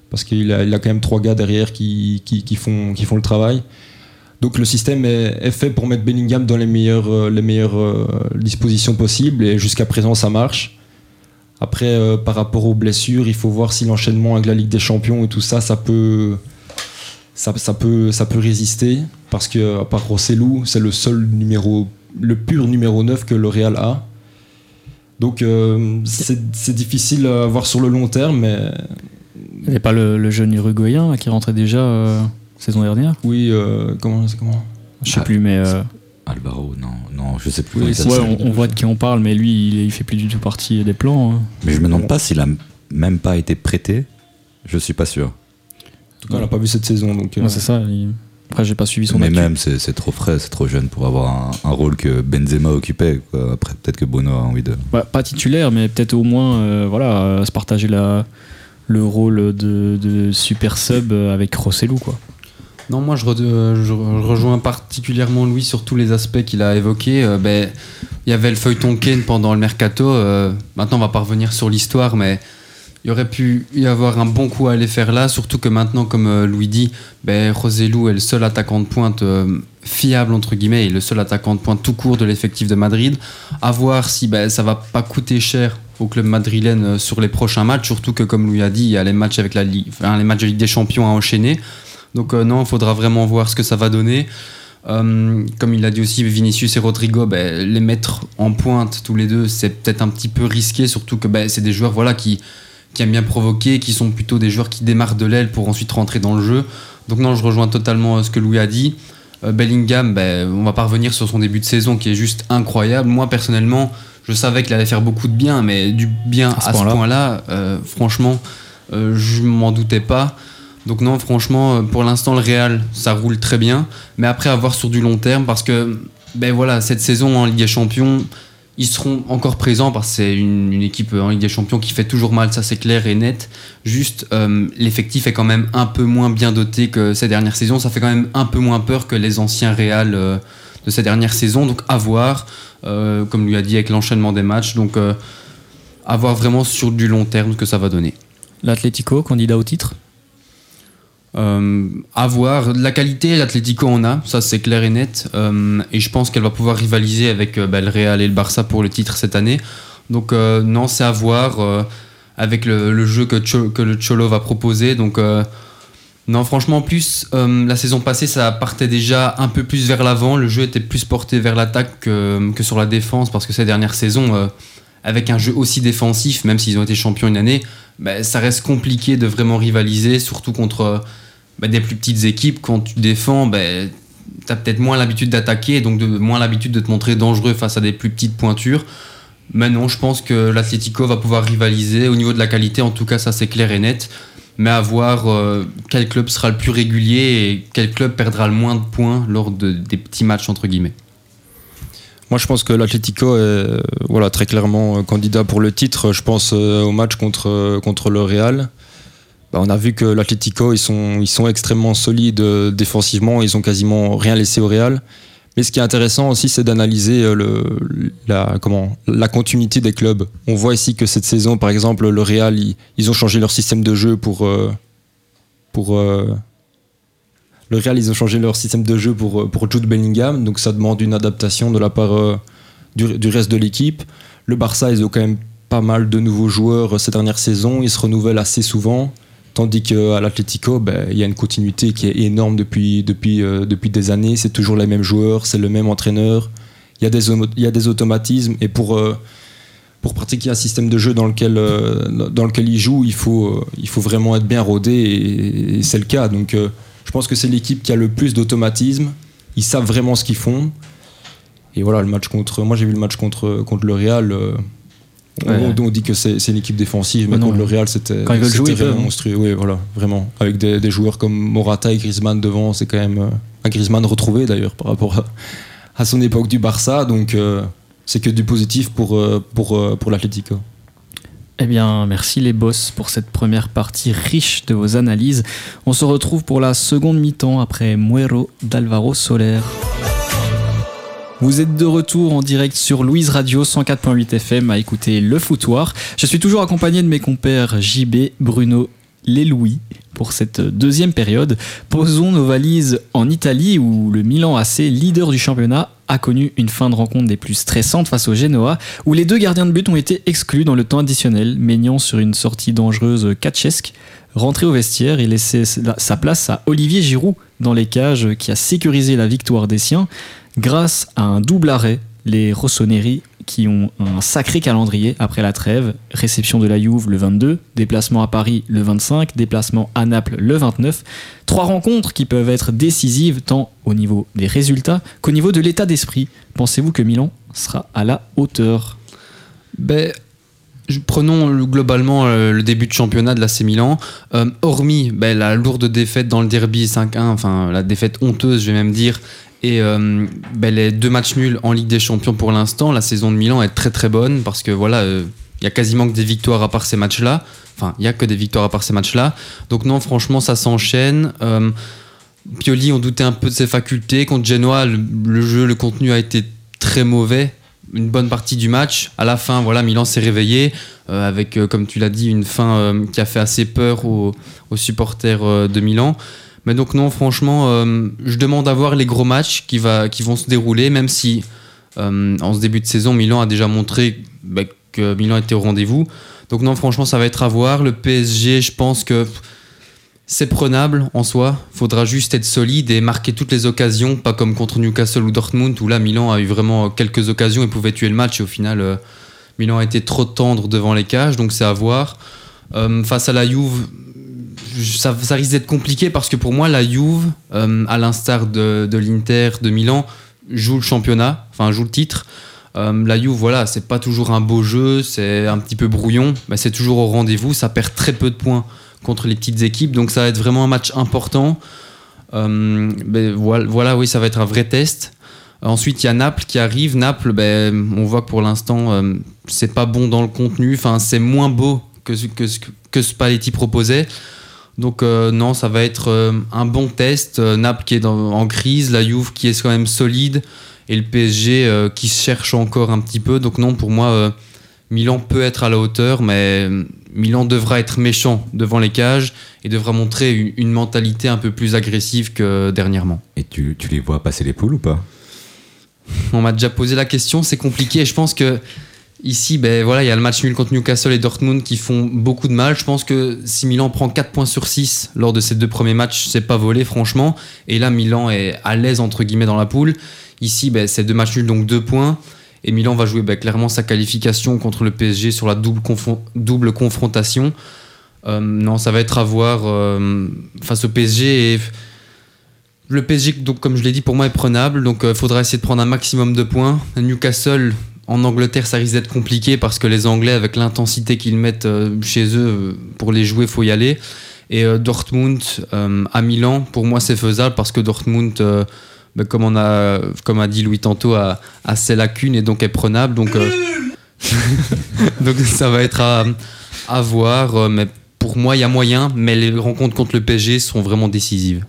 parce qu'il a, il a, quand même trois gars derrière qui, qui, font, qui font le travail. Donc le système est, fait pour mettre Bellingham dans les meilleures, euh, euh, dispositions possibles et jusqu'à présent ça marche. Après, par rapport aux blessures, il faut voir si l'enchaînement avec la Ligue des Champions et tout ça, ça peut, ça, peut, ça peut résister parce que à part Rossellou, c'est le seul numéro, le pur numéro 9 que le a. Donc euh, c'est difficile à voir sur le long terme, mais. Il n'y pas le, jeune uruguayen qui rentrait déjà euh, saison dernière Oui, euh, comment c'est comment Je sais plus, mais. Alvaro, non, non, je sais plus. on, voit de qui on parle, mais lui, il, il, fait plus du tout partie des plans. Hein. Mais je me demande pas s'il a même pas été prêté. Je suis pas sûr tout cas, on l'a pas vu cette saison. Donc, euh, c'est ça. Après, j'ai pas suivi son Mais même, c'est trop frais, c'est trop jeune pour avoir un, rôle que Benzema occupait. Après, peut-être que Bono a envie de. Bah, pas titulaire, mais peut-être au moins euh, voilà, se partager la, le rôle de, super sub avec Rossellou. Quoi. Non, moi je, je, rejoins particulièrement Louis sur tous les aspects qu'il a évoqués. Euh, ben, il y avait le feuilleton Ken pendant le mercato. maintenant, on va pas revenir sur l'histoire, mais il aurait pu y avoir un bon coup à aller faire là, surtout que maintenant, comme euh, Louis dit, ben, Roselou est le seul attaquant de pointe euh, fiable, entre guillemets, et le seul attaquant de pointe tout court de l'effectif de Madrid. À voir si ben, ça va pas coûter cher au club madrilène euh, sur les prochains matchs, surtout que, comme Louis a dit, il y a les matchs, avec la Ligue, les matchs de Ligue des Champions à enchaîner. Donc, non, il faudra vraiment voir ce que ça va donner. comme il a dit aussi, Vinicius et Rodrigo, ben, les mettre en pointe tous les deux, c'est peut-être un petit peu risqué, surtout que ben, c'est des joueurs voilà, qui, qui aiment bien provoquer, qui sont plutôt des joueurs qui démarrent de l'aile pour ensuite rentrer dans le jeu. Donc non, je rejoins totalement euh, ce que Louis a dit. Euh, Bellingham, ben, on va pas revenir sur son début de saison qui est juste incroyable. Moi personnellement, je savais qu'il allait faire beaucoup de bien, mais du bien à ce, point-là, euh, franchement, je m'en doutais pas. Donc non, franchement, pour l'instant, le Real, ça roule très bien. Mais après, à voir sur du long terme, parce que, ben voilà, cette saison en Ligue des Champions, ils seront encore présents parce que c'est une, équipe en Ligue des Champions qui fait toujours mal, ça c'est clair et net. Juste, euh, l'effectif est quand même un peu moins bien doté que ces dernières saisons. Ça fait quand même un peu moins peur que les anciens Real euh, de ces dernières saisons. Donc à voir, euh, comme lui a dit avec l'enchaînement des matchs. Donc à voir vraiment sur du long terme ce que ça va donner. L'Atlético, candidat au titre? Euh, à voir. La qualité, l'Atlético en a, ça c'est clair et net. Euh, et je pense qu'elle va pouvoir rivaliser avec euh, bah, le Real et le Barça pour le titre cette année. Donc non, c'est à voir avec le, jeu que, que, le Cholo va proposer. Donc non, franchement, en plus, la saison passée, ça partait déjà un peu plus vers l'avant. Le jeu était plus porté vers l'attaque que, que, sur la défense parce que ces dernières saisons, avec un jeu aussi défensif, même s'ils ont été champions une année, bah, ça reste compliqué de vraiment rivaliser, surtout contre bah, des plus petites équipes, quand tu défends, bah, tu as peut-être moins l'habitude d'attaquer, donc de, moins l'habitude de te montrer dangereux face à des plus petites pointures. Mais non, je pense que l'Atlético va pouvoir rivaliser. Au niveau de la qualité, en tout cas, ça c'est clair et net. Mais à voir euh, quel club sera le plus régulier et quel club perdra le moins de points lors de, des petits matchs, entre guillemets. Moi, je pense que l'Atlético est voilà, très clairement euh, candidat pour le titre. Je pense euh, au match contre, contre le Real. Bah, on a vu que l'Atlético, ils sont, extrêmement solides euh, défensivement, ils ont quasiment rien laissé au Real. Mais ce qui est intéressant aussi, c'est d'analyser euh, la, continuité des clubs. On voit ici que cette saison, par exemple, le Real, ils, ont changé leur système de jeu pour. Euh, ils ont changé leur système de jeu pour, pour Jude Bellingham, donc ça demande une adaptation de la part du, du, reste de l'équipe. Le Barça, ils ont quand même pas mal de nouveaux joueurs ces dernières saisons, ils se renouvellent assez souvent. Tandis qu'à l'Atlético, ben, il y a une continuité qui est énorme euh, depuis des années. C'est toujours les mêmes joueurs, c'est le même entraîneur. Il y a des, automatismes. Et pour, euh, pour pratiquer un système de jeu dans lequel, euh, dans il joue, il faut, vraiment être bien rodé. Et, c'est le cas. Donc je pense que c'est l'équipe qui a le plus d'automatisme. Ils savent vraiment ce qu'ils font. Et voilà, le match contre. Moi, j'ai vu le match contre le Real. On- dit que c'est une équipe défensive, mais contre le Real, c'était. Vraiment hein. monstrueux. Oui, voilà, vraiment. Avec des, des joueurs comme Morata et Griezmann devant, c'est quand même. euh, un Griezmann retrouvé d'ailleurs par rapport à, à son époque du Barça. Donc, euh, c'est que du positif pour, euh, pour, pour l'Atlético. Eh bien, merci les boss pour cette première partie riche de vos analyses. On se retrouve pour la seconde mi-temps après Muero d'Alvaro Soler. Vous êtes de retour en direct sur Louise Radio 104.8 FM à écouter Le Foutoir. Je suis toujours accompagné de mes compères JB, Bruno, les Louis pour cette deuxième période. Posons nos valises en Italie où le Milan AC, leader du championnat, a connu une fin de rencontre des plus stressantes face au Genoa où les deux gardiens de but ont été exclus dans le temps additionnel, Maignan sur une sortie dangereuse catchesque. Rentré au vestiaire, il laissait sa place à Olivier Giroud dans les cages qui a sécurisé la victoire des siens grâce à un double arrêt. Les Rossoneri qui ont un sacré calendrier après la trêve, réception de la Juve le 22, déplacement à Paris le 25, déplacement à Naples le 29. Trois rencontres qui peuvent être décisives tant au niveau des résultats qu'au niveau de l'état d'esprit. Pensez-vous que Milan sera à la hauteur? Ben, prenons le- globalement euh, le début de championnat de l'AC Milan. Euh, hormis ben, la lourde défaite dans le derby 5-1, enfin la défaite honteuse, je vais même dire, et euh, ben, les deux matchs nuls en Ligue des Champions pour l'instant, la saison de Milan est très très bonne parce que voilà, euh, il a quasiment que des victoires à part ces matchs-là. Enfin, il y a que des victoires à part ces matchs-là. Donc non, franchement, ça s'enchaîne. Euh, Pioli, on doutait un peu de ses facultés. Contre Genoa, le, jeu, le contenu a été très mauvais. Une bonne partie du match. À la fin, voilà, Milan s'est réveillé avec, comme tu l'as dit, une fin qui a fait assez peur aux, supporters de Milan. Mais donc non, franchement, euh, je demande à voir les gros matchs qui, vont se dérouler, même si euh, en ce début de saison, Milan a déjà montré bah, que Milan était au rendez-vous. Donc non, franchement, ça va être à voir. Le PSG, je pense que c'est prenable en soi. Faudra juste être solide et marquer toutes les occasions, pas comme contre Newcastle ou Dortmund où là Milan a eu vraiment quelques occasions et pouvait tuer le match et au final euh, Milan a été trop tendre devant les cages, donc c'est à voir. Face à la Juve, ça, risque d'être compliqué parce que pour moi la Juve, euh, à l'instar de, l'Inter de Milan, joue le championnat, enfin joue le titre. Euh, la Juve, voilà, c'est pas toujours un beau jeu, c'est un petit peu brouillon, mais c'est toujours au rendez-vous, ça perd très peu de points contre les petites équipes. Donc ça va être vraiment un match important. Euh, ben, voilà, oui, ça va être un vrai test. Ensuite, il y a Naples qui arrive. Naples, ben, on voit que pour l'instant, c'est pas bon dans le contenu. Enfin, c'est moins beau que que, ce que Spalletti proposait. Donc euh, non, ça va être euh, un bon test. Euh, Naples qui est dans- en crise, la Juve qui est quand même solide et le PSG qui cherche encore un petit peu. Donc non, pour moi, Milan peut être à la hauteur, mais Milan devra être méchant devant les cages et devra montrer une, une mentalité un peu plus agressive que dernièrement. Et tu, tu les vois passer les poules ou pas? On m'a déjà posé la question, c'est compliqué. Et je pense que ici, ben voilà, il y a le match nul contre Newcastle et Dortmund qui font beaucoup de mal. Je pense que si Milan prend 4 points sur 6 lors de ces deux premiers matchs, c'est pas volé, franchement. Et là, Milan est à l'aise entre guillemets dans la poule. Ici, ben, c'est deux matchs nuls, donc 2 points. Et Milan va jouer ben, clairement sa qualification contre le PSG sur la double, confron- double confrontation. Euh, non, ça va être à voir euh, face au PSG. Et le PSG, donc, comme je l'ai dit, pour moi est prenable. Donc il faudra essayer de prendre un maximum de points. Newcastle, en Angleterre, ça risque d'être compliqué parce que les Anglais, avec l'intensité qu'ils mettent euh, chez eux, euh, pour les jouer, faut y aller. Et euh, Dortmund à Milan, pour moi, c'est faisable parce que Dortmund, ben, comme, on a, comme a dit Louis tantôt, a, ses lacunes et donc est prenable. Donc, ça va être à, à voir. Mais pour moi, il y a moyen. Mais les rencontres contre le PSG sont vraiment décisives.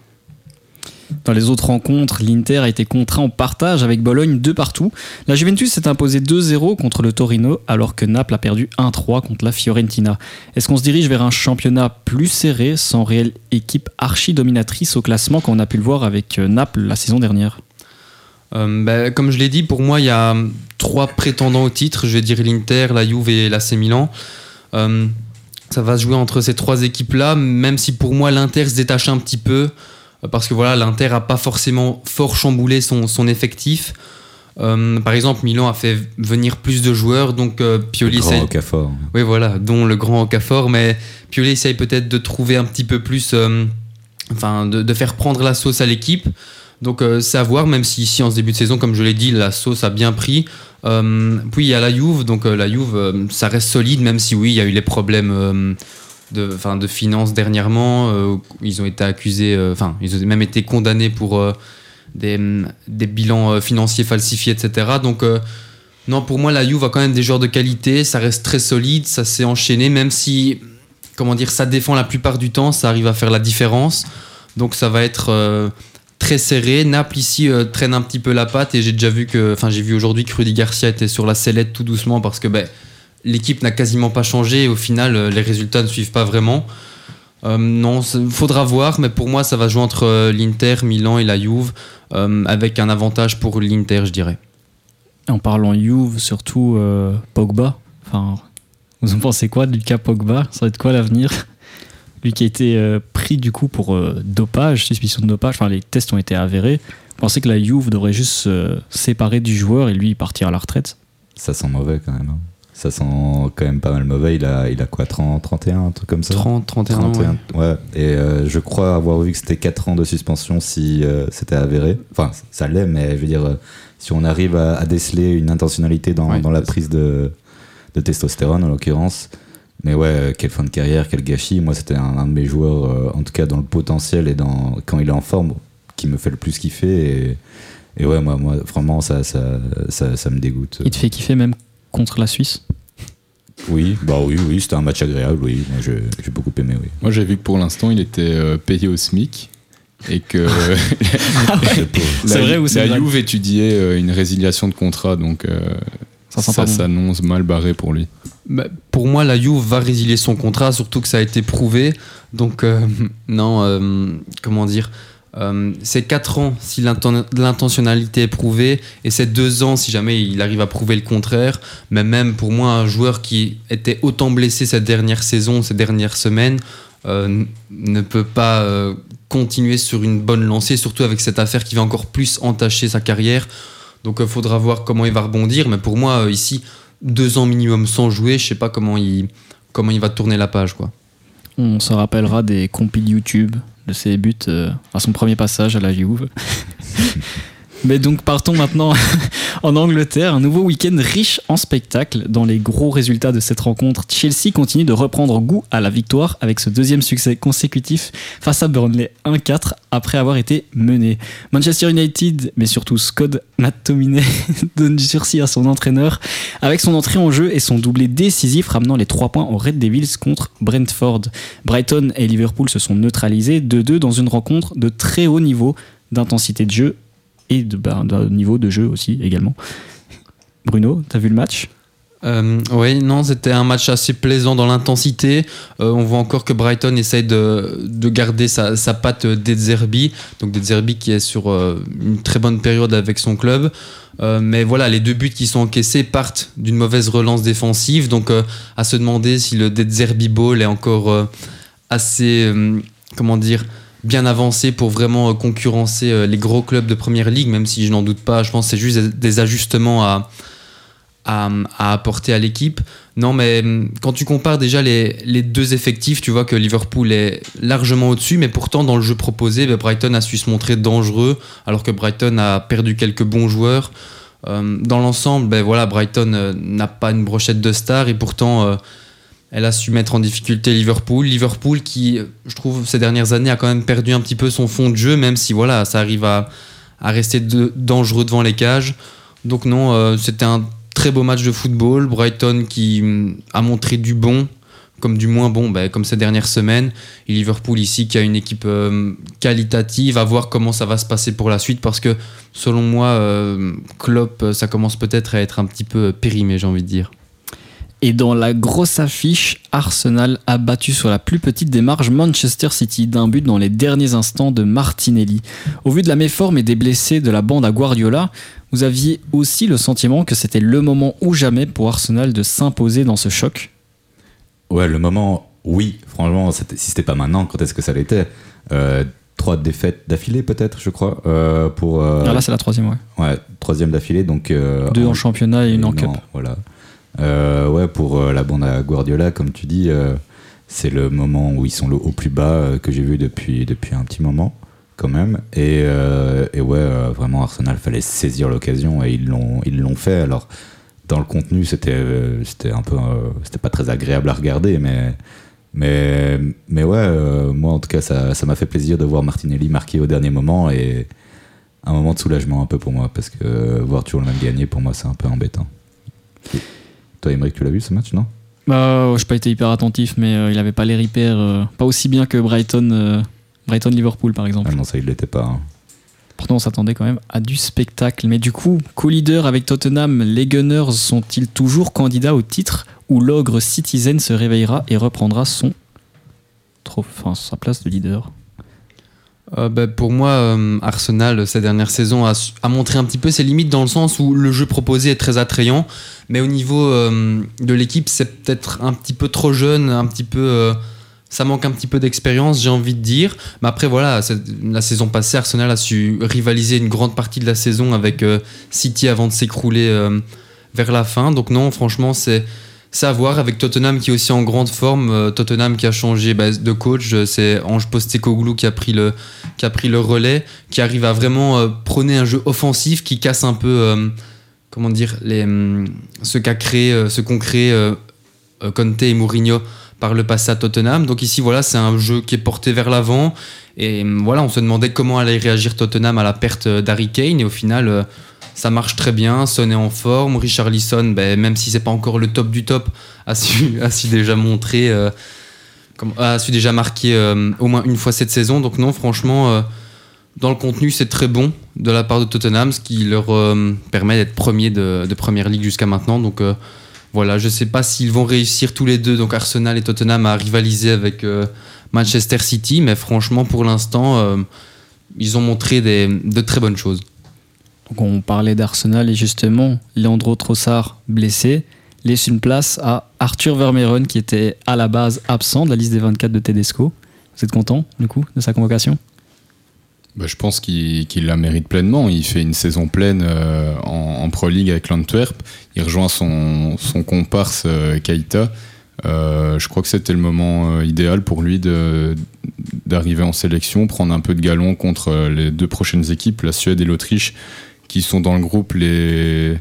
Dans les autres rencontres, l'Inter a été contraint en partage avec Bologne 2 partout. La Juventus s'est imposée 2-0 contre le Torino alors que Naples a perdu 1-3 contre la Fiorentina. Est-ce qu'on se dirige vers un championnat plus serré sans réelle équipe archi-dominatrice au classement qu'on a pu le voir avec euh, Naples la saison dernière? Euh, bah, comme je l'ai dit, pour moi, il y a trois prétendants au titre. Je vais dire l'Inter, la Juve et l'AC Milan. Euh, ça va se jouer entre ces trois équipes-là, même si pour moi, l'Inter se détache un petit peu. Euh, Parce que voilà, l'Inter a pas forcément fort chamboulé son, son effectif. Euh, par exemple, Milan a fait venir plus de joueurs, donc euh, Pioli Grand essaie- Okafor. oui, voilà, dont le grand Okafor, mais Pioli essaye peut-être de trouver un petit peu plus, euh, enfin, de, de faire prendre la sauce à l'équipe. Donc c'est à voir, même si ici en ce début de saison, comme je l'ai dit, la sauce a bien pris. Puis il y a la Juve, donc la Juve, ça reste solide, même si oui, il y a eu les problèmes de, enfin, de finances dernièrement. euh, ils ont été accusés, euh, enfin, ils ont même été condamnés pour euh, des, bilans financiers falsifiés, etc. Donc non, pour moi, la Juve a quand même des joueurs de qualité, ça reste très solide, ça s'est enchaîné, même si, comment dire, ça défend la plupart du temps, ça arrive à faire la différence. Donc ça va être très serré. Naples ici traîne un petit peu la patte et j'ai déjà vu que, enfin j'ai vu aujourd'hui que Rudy Garcia était sur la sellette tout doucement parce que ben, l'équipe n'a quasiment pas changé et au final euh, les résultats ne suivent pas vraiment. Euh, non, il faudra voir, mais pour moi ça va jouer entre euh, l'Inter, Milan et la Juve euh, avec un avantage pour l'Inter, je dirais. En parlant Juve, surtout euh, Pogba. Enfin, vous en pensez quoi de Lucas Pogba? Ça va être quoi l'avenir? Lui qui a été euh, pris du coup pour euh, dopage, suspicion de dopage. Enfin, les tests ont été avérés. Vous pensez que la Juve devrait juste se séparer du joueur et lui partir à la retraite? Ça sent mauvais quand même. hein. Ça sent quand même pas mal mauvais. Il a, il a quoi 30, 31, un truc comme ça 30, 31 ans. ouais. ouais. Et euh, je crois avoir vu que c'était 4 ans de suspension si euh, c'était avéré. Enfin, ça l'est, mais je veux dire, euh, si on arrive à, à déceler une intentionnalité dans, Ouais, dans la prise de, de testostérone, en l'occurrence. Mais ouais, quelle fin de carrière, quel gâchis. Moi, c'était un, un de mes joueurs, en tout cas dans le potentiel et dans, quand il est en forme, qui me fait le plus kiffer. Et, et ouais, moi, moi vraiment, ça, ça, ça, ça me dégoûte. Il te fait kiffer même contre la Suisse Oui, bah oui, oui, c'était un match agréable, oui. Moi, je- j'ai beaucoup aimé, oui. Moi, j'ai vu que pour l'instant, il était euh, payé au SMIC et que C'est la, vrai ou c'est la Juve étudiait euh, une résiliation de contrat, donc euh, Ça s'annonce mal barré pour lui. Bah, pour moi, la Juve va résilier son contrat, surtout que ça a été prouvé. Donc, euh, non, euh, comment dire euh, C'est 4 ans si l'inten- l'intentionnalité est prouvée, et c'est 2 ans si jamais il arrive à prouver le contraire. Mais même pour moi, un joueur qui était autant blessé cette dernière saison, ces dernières semaines, euh, ne peut pas euh, continuer sur une bonne lancée, surtout avec cette affaire qui va encore plus entacher sa carrière. Donc il faudra voir comment il va rebondir. Mais pour moi, ici, deux ans minimum sans jouer, je sais pas comment il, comment il va tourner la page. quoi. On se rappellera des compiles YouTube de ses buts euh, à son premier passage à la Juve. Mais donc partons maintenant en Angleterre, un nouveau week-end riche en spectacles. Dans les gros résultats de cette rencontre, Chelsea continue de reprendre goût à la victoire avec ce deuxième succès consécutif face à Burnley 1-4 après avoir été mené. Manchester United, mais surtout Scott McTominay, donne du sursis à son entraîneur avec son entrée en jeu et son doublé décisif ramenant les 3 points aux Red Devils contre Brentford. Brighton et Liverpool se sont neutralisés 2-2 dans une rencontre de très haut niveau d'intensité de jeu et de, bah, niveau de jeu aussi également. Bruno, t'as vu le match? Euh, oui, non, c'était un match assez plaisant dans l'intensité. Euh, on voit encore que Brighton essaye de, de garder sa, sa patte d'Edzerbi. Donc d'Edzerbi qui est sur euh, une très bonne période avec son club. Mais voilà, les deux buts qui sont encaissés partent d'une mauvaise relance défensive. Donc à se demander si le Dzerbi Ball est encore assez, comment dire, bien avancé pour vraiment euh, concurrencer euh, les gros clubs de première ligue, même si je n'en doute pas. Je pense que c'est juste des- ajustements à, à, à apporter à l'équipe. Non, mais hum, quand tu compares déjà les, les deux effectifs, tu vois que Liverpool est largement au-dessus, mais pourtant dans le jeu proposé, ben, Brighton a su se montrer dangereux, alors que Brighton a perdu quelques bons joueurs. Euh, dans l'ensemble, ben, voilà, Brighton euh, n'a pas une brochette de stars et pourtant elle a su mettre en difficulté Liverpool. Liverpool qui, euh, je trouve, ces dernières années a quand même perdu un petit peu son fond de jeu, même si voilà, ça arrive à, rester dangereux devant les cages. Donc non, euh, c'était un très beau match de football. Brighton qui hum, a montré du bon comme du moins bon, ben, comme ces dernières semaines. Et Liverpool ici qui a une équipe euh, qualitative, à voir comment ça va se passer pour la suite parce que selon moi, euh, ça commence peut-être à être un petit peu périmé, j'ai envie de dire. Et dans la grosse affiche, Arsenal a battu sur la plus petite marges Manchester City d'un but dans les derniers instants de Martinelli. Au vu de la méforme et des blessés de la bande à Guardiola, vous aviez aussi le sentiment que c'était le moment ou jamais pour Arsenal de s'imposer dans ce choc? Ouais, le moment, oui, franchement, si c'était pas maintenant, quand est-ce que ça l'était? Euh, Trois défaites d'affilée, peut-être, je crois, euh, pour. euh, Ah, Là, c'est la troisième, ouais. ouais, troisième d'affilée, donc. euh, Deux en championnat et une en non, cup. Voilà. Euh, ouais, pour euh, la bande à Guardiola, comme tu dis, euh, c'est le moment où ils sont au plus bas que j'ai vu depuis, depuis un petit moment. quand même. Et, ouais, vraiment, Arsenal, fallait saisir l'occasion et ils l'ont, fait. Alors, dans le contenu, c'était, un peu, c'était pas très agréable à regarder, mais, mais, mais ouais, moi en tout cas, ça, ça m'a fait plaisir de voir Martinelli marquer au dernier moment et un moment de soulagement un peu pour moi parce que voir toujours le même gagner, pour moi, c'est un peu embêtant. Toi, Emmerich, tu l'as vu ce match, non? Bah, ouais, j'ai pas été hyper attentif, mais euh, il avait pas les repères, euh, pas aussi bien que Brighton, euh, Brighton Liverpool par exemple. Ah non, ça, il l'était pas. hein. Pourtant, on s'attendait quand même à du spectacle. Mais du coup, co-leader avec Tottenham, les Gunners sont-ils toujours candidats au titre ou l'ogre Citizen se réveillera et reprendra son trop, enfin, sa place de leader? Euh, bah, pour moi, euh, Arsenal, ces dernières saisons, a, su- a montré un petit peu ses limites dans le sens où le jeu proposé est très attrayant, mais au niveau euh, de l'équipe, c'est peut-être un petit peu trop jeune, un petit peu. euh, ça manque un petit peu d'expérience, j'ai envie de dire. Mais après, voilà, la saison passée, Arsenal a su rivaliser une grande partie de la saison avec euh, City avant de s'écrouler euh, vers la fin. Donc, non, franchement, c'est. C'est à voir avec Tottenham qui est aussi en grande forme. Euh, Tottenham qui a changé bah, de coach. Euh, C'est Ange Postecoglou qui a pris le, qui relais, qui arrive à vraiment euh, prôner un jeu offensif qui casse un peu, comment dire, hum, ce qu'a créé, ce qu'ont créé Conte et Mourinho par le passé à Tottenham. Donc ici, voilà, c'est un jeu qui est porté vers l'avant. Et hum, voilà, on se demandait comment allait réagir Tottenham à la perte d'Harry Kane. Et au final, ça marche très bien. Son est en forme. Richarlison, ben, même si c'est pas encore le top du top, a su, a su déjà montrer, euh, a su déjà marquer euh, au moins une fois cette saison. Donc non, franchement, euh, dans le contenu, c'est très bon de la part de Tottenham, ce qui leur permet d'être premier de, de première ligue jusqu'à maintenant. Donc voilà, je sais pas s'ils vont réussir tous les deux, donc Arsenal et Tottenham, à rivaliser avec Manchester City, mais franchement, pour l'instant, ils ont montré des, de très bonnes choses. Donc on parlait d'Arsenal et justement, Leandro Trossard blessé laisse une place à Arthur Vermeeren qui était à la base absent de la liste des 24 de Tedesco. Vous êtes content du coup de sa convocation? Bah, je pense qu'il la mérite pleinement. Il fait une saison pleine euh, en, Pro League avec l'Antwerp. Il rejoint son, comparse euh. Euh, je crois que c'était le moment euh, idéal pour lui d'arriver en sélection, prendre un peu de galon contre les deux prochaines équipes, la Suède et l'Autriche, qui sont dans le groupe les,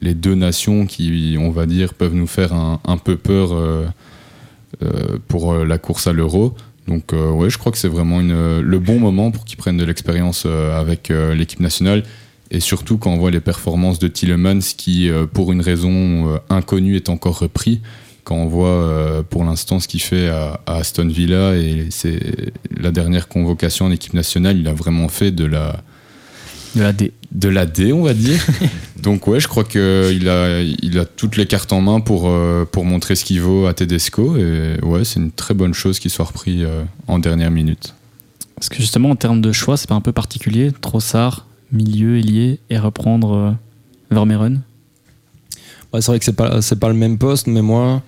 les deux nations qui, on va dire, peuvent nous faire un, un peu peur euh, euh, pour euh, la course à l'euro. Donc euh, ouais, je crois que c'est vraiment une, le bon moment pour qu'ils prennent de l'expérience avec l'équipe nationale. Et surtout quand on voit les performances de Tillemans qui, pour une raison inconnue, est encore repris. Quand on voit pour l'instant ce qu'il fait à, à Aston Villa et c'est la dernière convocation en équipe nationale, il a vraiment fait de la, De la D. de la D, on va dire. Donc ouais, je crois qu'il a, il a toutes les cartes en main pour, euh, pour montrer ce qu'il vaut à Tedesco. Et ouais, c'est une très bonne chose qu'il soit repris euh, en dernière minute. Parce que justement, en termes de choix, c'est pas un peu particulier. Trossard, milieu, ailier et reprendre euh, Vermeeren. Ouais, c'est vrai que c'est pas, c'est pas le même poste, mais moi,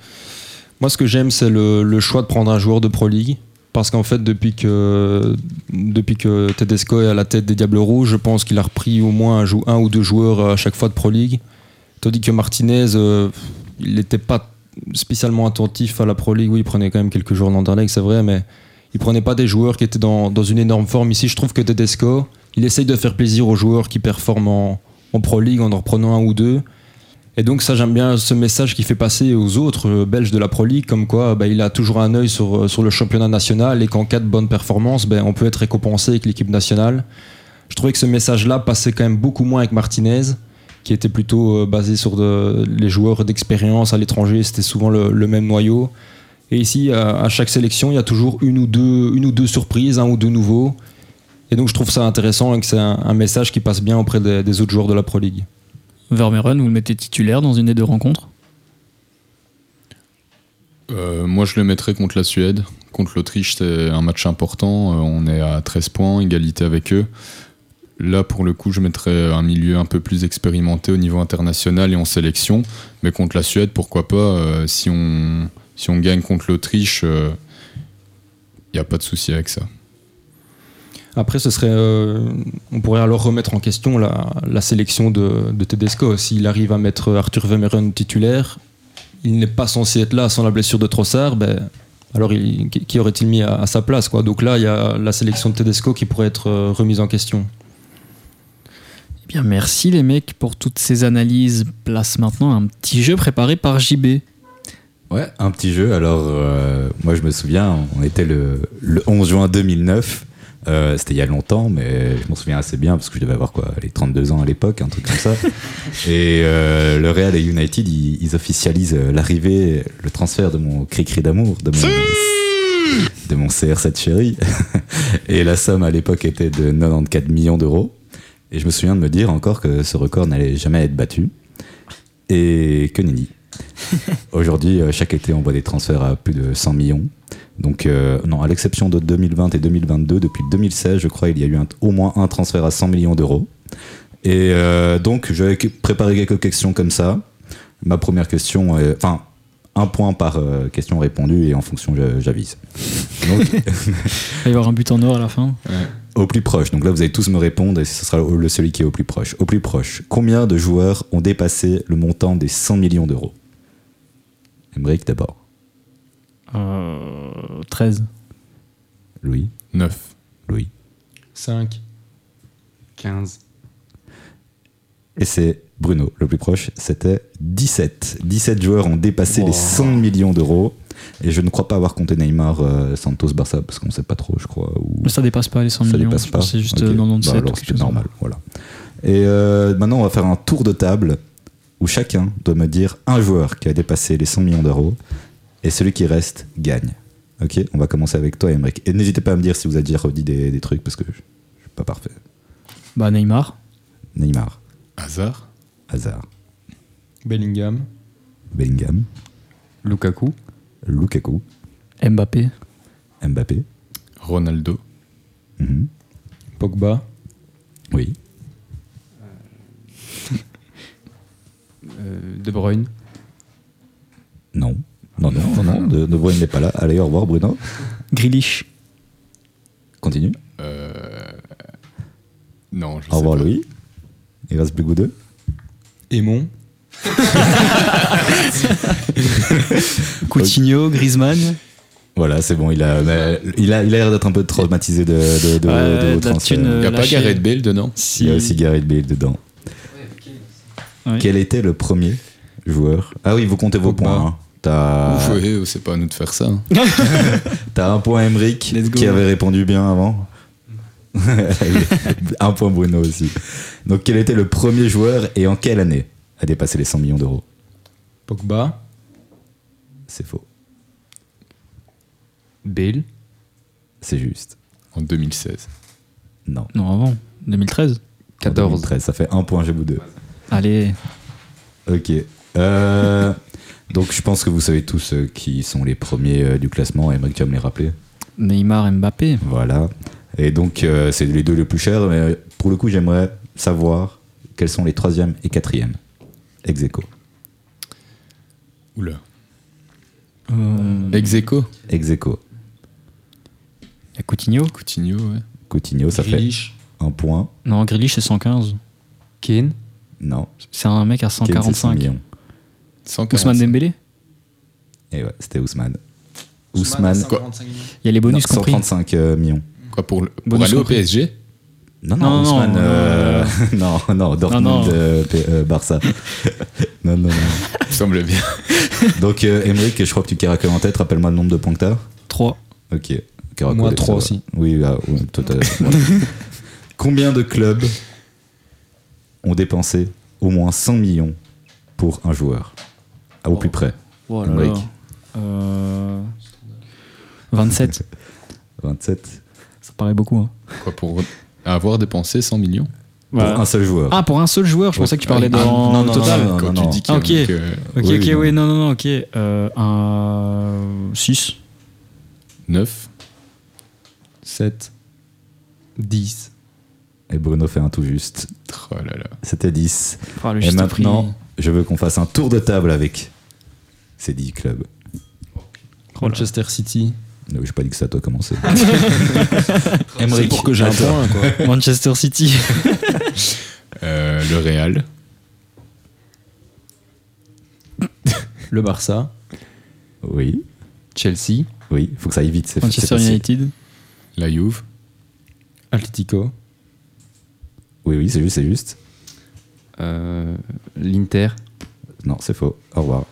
moi ce que j'aime, c'est le, le choix de prendre un joueur de Pro League. Parce qu'en fait, depuis que, depuis que Tedesco est à la tête des Diables Rouges, je pense qu'il a repris au moins un, ou deux joueurs à chaque fois de Pro League. Tandis que Martinez, euh, il n'était pas spécialement attentif à la Pro League. Oui, il prenait quand même quelques joueurs d'Anderlecht, c'est vrai, mais il prenait pas des joueurs qui étaient dans, dans une énorme forme. Ici, je trouve que Tedesco, il essaye de faire plaisir aux joueurs qui performent en, en Pro League en en reprenant un ou deux. Et donc ça j'aime bien ce message qu'il fait passer aux autres euh, Belges de la Pro League, comme quoi bah, il a toujours un œil sur, euh, sur le championnat national et qu'en cas de bonne performance, ben, on peut être récompensé avec l'équipe nationale. Je trouvais que ce message-là passait quand même beaucoup moins avec Martinez, qui était plutôt euh, basé sur les joueurs d'expérience à l'étranger, c'était souvent le, même noyau. Et ici, à, chaque sélection, il y a toujours une ou deux, une ou deux surprises, un ou deux nouveaux. Et donc je trouve ça intéressant et que c'est un, un message qui passe bien auprès des- des autres joueurs de la Pro League. Vermeeren, vous le mettez titulaire dans une des deux rencontres Euh, moi, je le mettrais contre la Suède. Contre l'Autriche, c'est un match important. Euh, on est à 13 points, égalité avec eux. Là, pour le coup, je mettrais un milieu un peu plus expérimenté au niveau international et en sélection. Mais contre la Suède, pourquoi pas euh, si, on, si on gagne contre l'Autriche, il n'y a pas de souci avec ça. Après, ce serait, euh, on pourrait alors remettre en question la, la sélection de, de Tedesco. S'il arrive à mettre Arthur Vermeeren titulaire, il n'est pas censé être là sans la blessure de Trossard. Ben, Alors, il- qui aurait-il mis à, à sa place quoi? Donc là, il y a la sélection de Tedesco qui pourrait être euh, remise en question. Eh bien, merci les mecs pour toutes ces analyses. Place maintenant un petit jeu préparé par JB. Ouais, un petit jeu. Alors, euh, moi, je me souviens, on était le, le 11 juin 2009. Euh, C'était il y a longtemps, mais je m'en souviens assez bien parce que je devais avoir quoi, les 32 ans à l'époque, un truc comme ça. et euh, le Real et United, ils, ils officialisent l'arrivée, le transfert de mon cri-cri d'amour, de mon, de mon CR7 chéri. et la somme à l'époque était de 94 millions d'euros. Et je me souviens de me dire encore que ce record n'allait jamais être battu. Et que nenni. Aujourd'hui, euh, chaque été, on voit des transferts à plus de 100 millions. Donc, euh, non, à l'exception de 2020 et 2022, depuis 2016, je crois, il y a eu un- au moins un transfert à 100 millions d'euros. Et euh, donc, je vais préparer quelques questions comme ça. Ma première question, est- enfin, un point par euh, question répondue et en fonction, j'avise. Donc, Il va y avoir un but en or à la fin. au plus proche. Donc là, vous allez tous me répondre et ce sera le celui qui est au plus proche. Au plus proche, combien de joueurs ont dépassé le montant des 100 millions d'euros? Emmerich d'abord. Euh, 13. Louis 9. Louis. 5. 15. Et c'est Bruno, le plus proche, c'était 17. 17 joueurs ont dépassé les 100 millions d'euros. Et je ne crois pas avoir compté Neymar, euh, Santos, Barça, parce qu'on ne sait pas trop, je crois. Ou... Mais ça dépasse pas les 100 Ça millions. C'est juste Ok. euh, 97 Bah ou alors quelque c'est chose. normal, voilà. Et euh, maintenant, on va faire un tour de table où chacun doit me dire un joueur qui a dépassé les 100 millions d'euros et celui qui reste gagne. Ok, on va commencer avec toi, Emmerich. Et n'hésitez pas à me dire si vous avez déjà redit des, des trucs parce que je, je suis pas parfait. Bah Neymar. Neymar, Hasard. Hazard, Bellingham. Bellingham, Lukaku. Lukaku, Mbappé. Mbappé, Ronaldo. mhm, Pogba. oui, euh, De Bruyne. non, non, non, non, non, de, de Bruyne n'est pas là. Allez, au revoir, Bruno. Grealish. Continue. Euh... Non, je Au sais revoir, pas. Louis. Il reste plus que vous deux. Aimon. Coutinho, Griezmann. Voilà, c'est bon, il a, mais il a, il a l'air d'être un peu traumatisé de, de, de, Ouais, de vos de la transferts. thune, Il n'y a pas. Gareth Bale dedans Si. Il y a aussi Gareth Bale dedans. Ouais. Quel était le premier joueur? Ah oui, vous comptez vos Pogba. points. hein. T'as ouais, c'est pas à nous de faire ça. hein. t'as un point Emric qui avait répondu bien avant. un point Bruno aussi. Donc quel était le premier joueur et en quelle année a dépassé les 100 millions d'euros? Pogba. C'est faux. Bale. C'est juste. En 2016. Non. Non, avant. 2013. 14. 2013, ça fait un point chez vous deux. Allez. Ok. Euh, donc je pense que vous savez tous euh, qui sont les premiers euh, du classement. Emric, tu vas me les rappeler. Neymar, Mbappé. Voilà. Et donc, euh, c'est les deux les plus chers. Mais pour le coup, j'aimerais savoir quels sont les troisième et quatrième. Ex aequo. Oula. Euh, Ex aequo Ex aequo. y a Coutinho. Coutinho, ouais. Coutinho, ça Grealish. fait un point. Non, Grealish, c'est 115. Kane. Non. C'est un mec à Kane, c'est 100 145. millions. 145. Ousmane Dembélé. Et ouais, c'était Ousmane. Ousmane, Quoi Il y a les bonus non, compris. 135 euh, millions. Quoi, pour, le- pour aller au. PSG Non, Non, non, non, Ousmane. non, euh, non, non, Dortmund, non. euh, P- euh, Barça. non, non, non. Il semble bien. Donc, euh, Emeric, je crois que tu caractères en tête. Rappelle-moi le nombre de points que t'as. 3. Ok. Moi, ça trois va. aussi. Oui, ah, voilà. Combien de clubs ont dépensé au moins 100 millions pour un joueur? Ah, Au plus près. Voilà. Emmerich. Euh, 27. 27. Ça paraît beaucoup. Hein. Quoi, pour avoir dépensé 100 millions Pour un seul joueur. Ah, pour un seul joueur, je pensais que tu parlais Ah, dans non, le non, total. non, non, Quand non, tu non. dis qu'il y Ah, a ok. Ok, Oui, ok, oui, oui, non. non, non, ok. Euh, un 6. 9 7. 10. Et Bruno fait un tout juste. Oh là là. C'était 10. Ah, le Et maintenant, prix. je veux qu'on fasse un tour de table avec ces 10 clubs. Manchester City. Non, j'ai pas dit que c'est à toi de commencer. C'est Emmerich, pour que j'ai un point, quoi. Manchester City. Euh, le Real. Le Barça. Oui. Chelsea. Oui, il faut que ça aille vite. c'est- c'est Manchester facile. United. La Juve. Atletico. Oui, oui, c'est juste, c'est juste. euh, L'Inter. Non, c'est faux. Au revoir.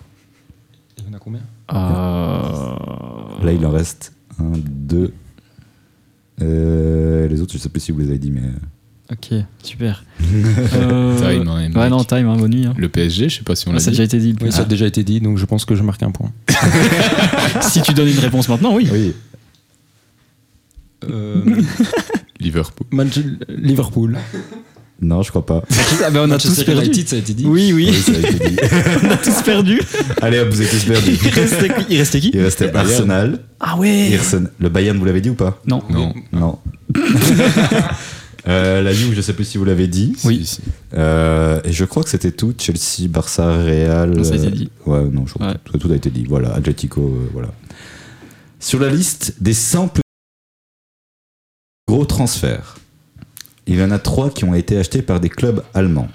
Il y en a combien Euh, Là, il en reste un, deux. Euh, les autres, je sais plus si vous les avez dit, mais. Ok, super. Euh, Time, hein. Ouais, non, time, hein, bonne nuit. hein. Le PSG, je sais pas si on l'a Ça a dit. déjà été dit. Oui, ça a Ah. déjà été dit, donc je pense que je marque un point. Si tu donnes une réponse maintenant, oui. Oui, Euh, Liverpool. Manche- Liverpool. Non, je crois pas. Ah ben, on a tous perdu. United, ça a été dit. Oui, oui, Oui, ça a été dit. on a tous perdu. Allez hop, vous êtes tous perdus. Il restait, qui- il restait qui Il restait Bayern. Arsenal. Ah ouais Le Bayern, vous l'avez dit ou pas Non. Non. Non. Euh, la Juve, je sais plus si vous l'avez dit. Oui. Si, si. Euh, et je crois que c'était tout. Chelsea, Barça, Real. Non, ça a été euh, dit. Ouais, non, je crois Ouais. que tout, tout a été dit. Voilà, Atletico, euh, voilà. Sur la liste des 100 plus gros transferts, il y en a trois qui ont été achetés par des clubs allemands.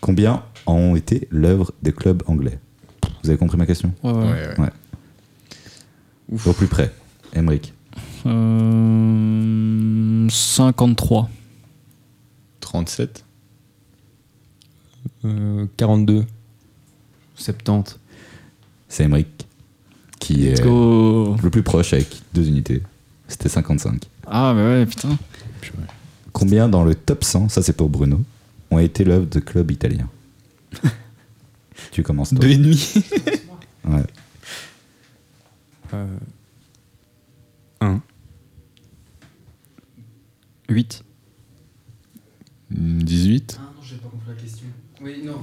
Combien ont été l'œuvre des clubs anglais? Vous avez compris ma question? Ouais, ouais. Ouais, ouais. Au plus près, Emmerich. Euh, 53. 37. Euh, 42. 70. C'est Emmerich qui Let's est go. le plus proche avec deux unités. C'était 55. Ah, bah ouais, putain. Combien dans le top 100, ça c'est pour Bruno, ont été l'œuvre de clubs italiens Tu commences toi. Deux et demi. Ouais. Euh, 1. 8. 18. Ah non, j'ai pas compris la question. Oui, non.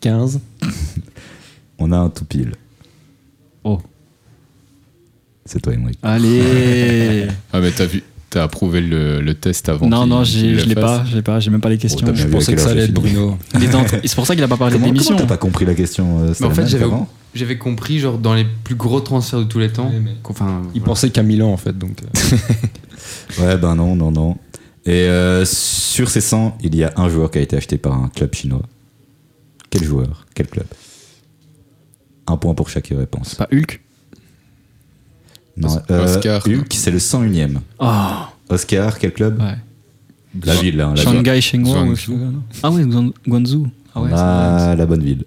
15. On a un tout pile. Oh. C'est toi, Emmerich. Allez. Ah, mais t'as vu, t'as approuvé le, le test avant non, non, qu'il j'ai- le je l'ai pas. J'ai pas. Même pas les questions. Je pensais que ça allait être. Bruno. C'est pour ça qu'il a pas parlé Comment, comment d'émission. t'as pas compris la question euh, en fait, j'avais compris, genre, dans les plus gros transferts de tous les temps. Oui, mais- Enfin, Il voilà. pensait qu'à Milan en fait, donc. euh, Ouais, ben non, non, non. Et euh, sur ces 100, il y a un joueur qui a été acheté par un club chinois. Quel joueur? Quel club? Un point pour chaque réponse. Pas Hulk? Non, euh, Oscar. Hulk, c'est le 101ème. Oh. Oscar, quel club Ouais. La ville, hein, la ville. Shanghai, Guangzhou. Ah ouais, Guan- Guangzhou. Ah ouais, On c'est a la bonne ville.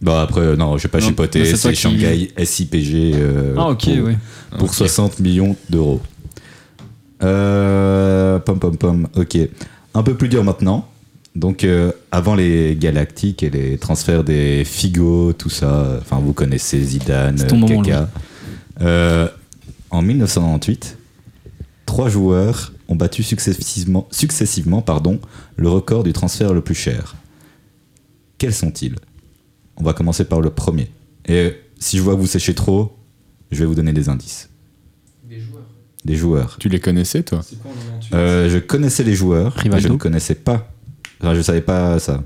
Bon, après, euh, non, je vais pas chipoter, c'est qui- Shanghai SIPG euh, Ah ok, pour, ouais. pour Ok. 60 millions d'euros. Euh, pom pom pom, ok. Un peu plus dur maintenant. Donc, euh, avant les Galactiques et les transferts des Figo, tout ça, enfin, vous connaissez Zidane, Kaka. En 1998, trois joueurs ont battu successivement, successivement pardon, le record du transfert le plus cher. Quels sont-ils? On va commencer par le premier. Et si je vois que vous séchez trop, je vais vous donner des indices. Des joueurs. Des joueurs. Tu les connaissais, toi? Euh, je connaissais les joueurs, mais Rivaldo je ne connaissais pas. Enfin, je savais pas ça.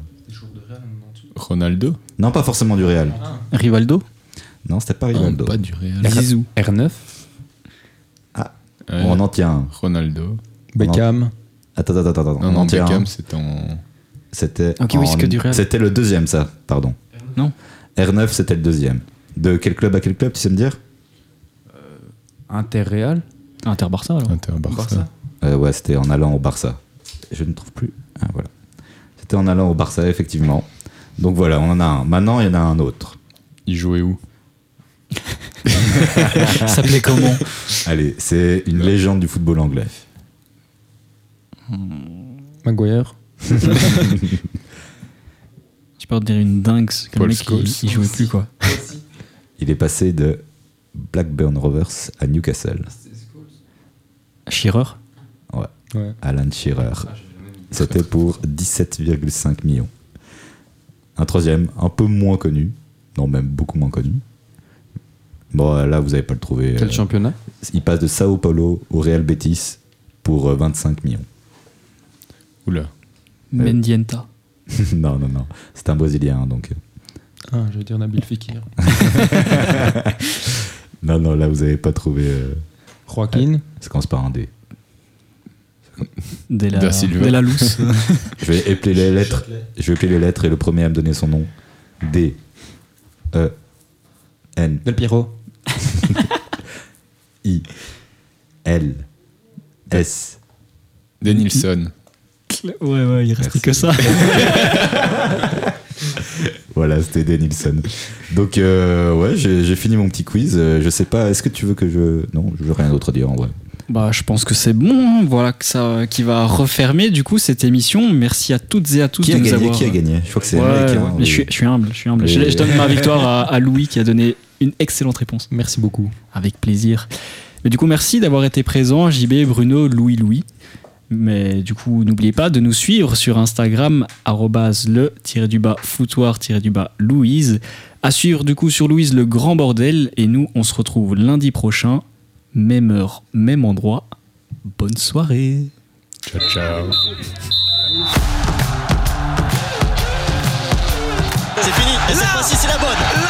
Ronaldo? Non, pas forcément du Real. Rivaldo? Non, c'était pas Ah, Rivaldo. Pas du Real. Zizou. R9. Ouais. On en tient un. Ronaldo. Beckham. Attends, attends, attends, attends. Non, on non, en tient Beckham, un. c'est en. C'était. Ok, oui, c'est en- Real. C'était le deuxième, ça, pardon. Non. R9, c'était le deuxième. De quel club à quel club, tu sais me dire? Interréal. Inter Barça alors. Inter Barça. Euh, Ouais, c'était en allant au Barça. Je ne trouve plus. Ah, voilà. C'était en allant au Barça, effectivement. Donc voilà, on en a un. Maintenant, il y en a un autre. Il jouait où? Ça s'appelait comment Allez, c'est une légende du football anglais. Maguire. Je peux te dire une dingue, que le Paul mec Scholes. il, il jouait plus quoi. Il est passé de Blackburn Rovers à Newcastle. Shearer Ouais. Alan Shearer. C'était pour 17,5 millions. Un troisième, un peu moins connu. Non, même beaucoup moins connu. Bon, là, vous n'allez pas le trouver. Quel Euh, championnat? Il passe de Sao Paulo au Real Betis pour euh, 25 millions. Oula. Mendienta. non, non, non. C'est un Brésilien, donc. euh, Ah, je vais dire Nabil Fekir. Non, non, là, vous n'avez pas trouvé. euh, Joaquin. Ça commence par un D. De la, de la. Je vais épeler les lettres. Je vais épeler les lettres et le premier à me donner son nom. D. E. N Del Piero. I L S Denilson. Ouais, ouais, il reste Merci. que ça. Voilà, c'était Denilson. Donc, euh, ouais, j'ai fini mon petit quiz. Euh, Je sais pas, est-ce que tu veux que je. Non, je veux rien d'autre dire en vrai. Bah, je pense que c'est bon. hein. Voilà que ça, qui va refermer du coup cette émission. Merci à toutes et à tous Qui de nous gagné? avoir. Qui a gagné? Je crois que c'est Ouais, hein, mais je suis, je suis humble, je suis humble. Je, donne ma victoire à, à Louis qui a donné une excellente réponse. Merci beaucoup. Avec plaisir. Mais du coup, merci d'avoir été présent, JB, Bruno, Louis, Louis. Mais du coup, n'oubliez pas de nous suivre sur Instagram, arrobase le-du-bas foutoir-du-bas Louise. À suivre du coup sur Louise le grand bordel. Et nous, on se retrouve lundi prochain, même heure, même endroit. Bonne soirée. Ciao, ciao. C'est fini, et cette fois-ci c'est la bonne.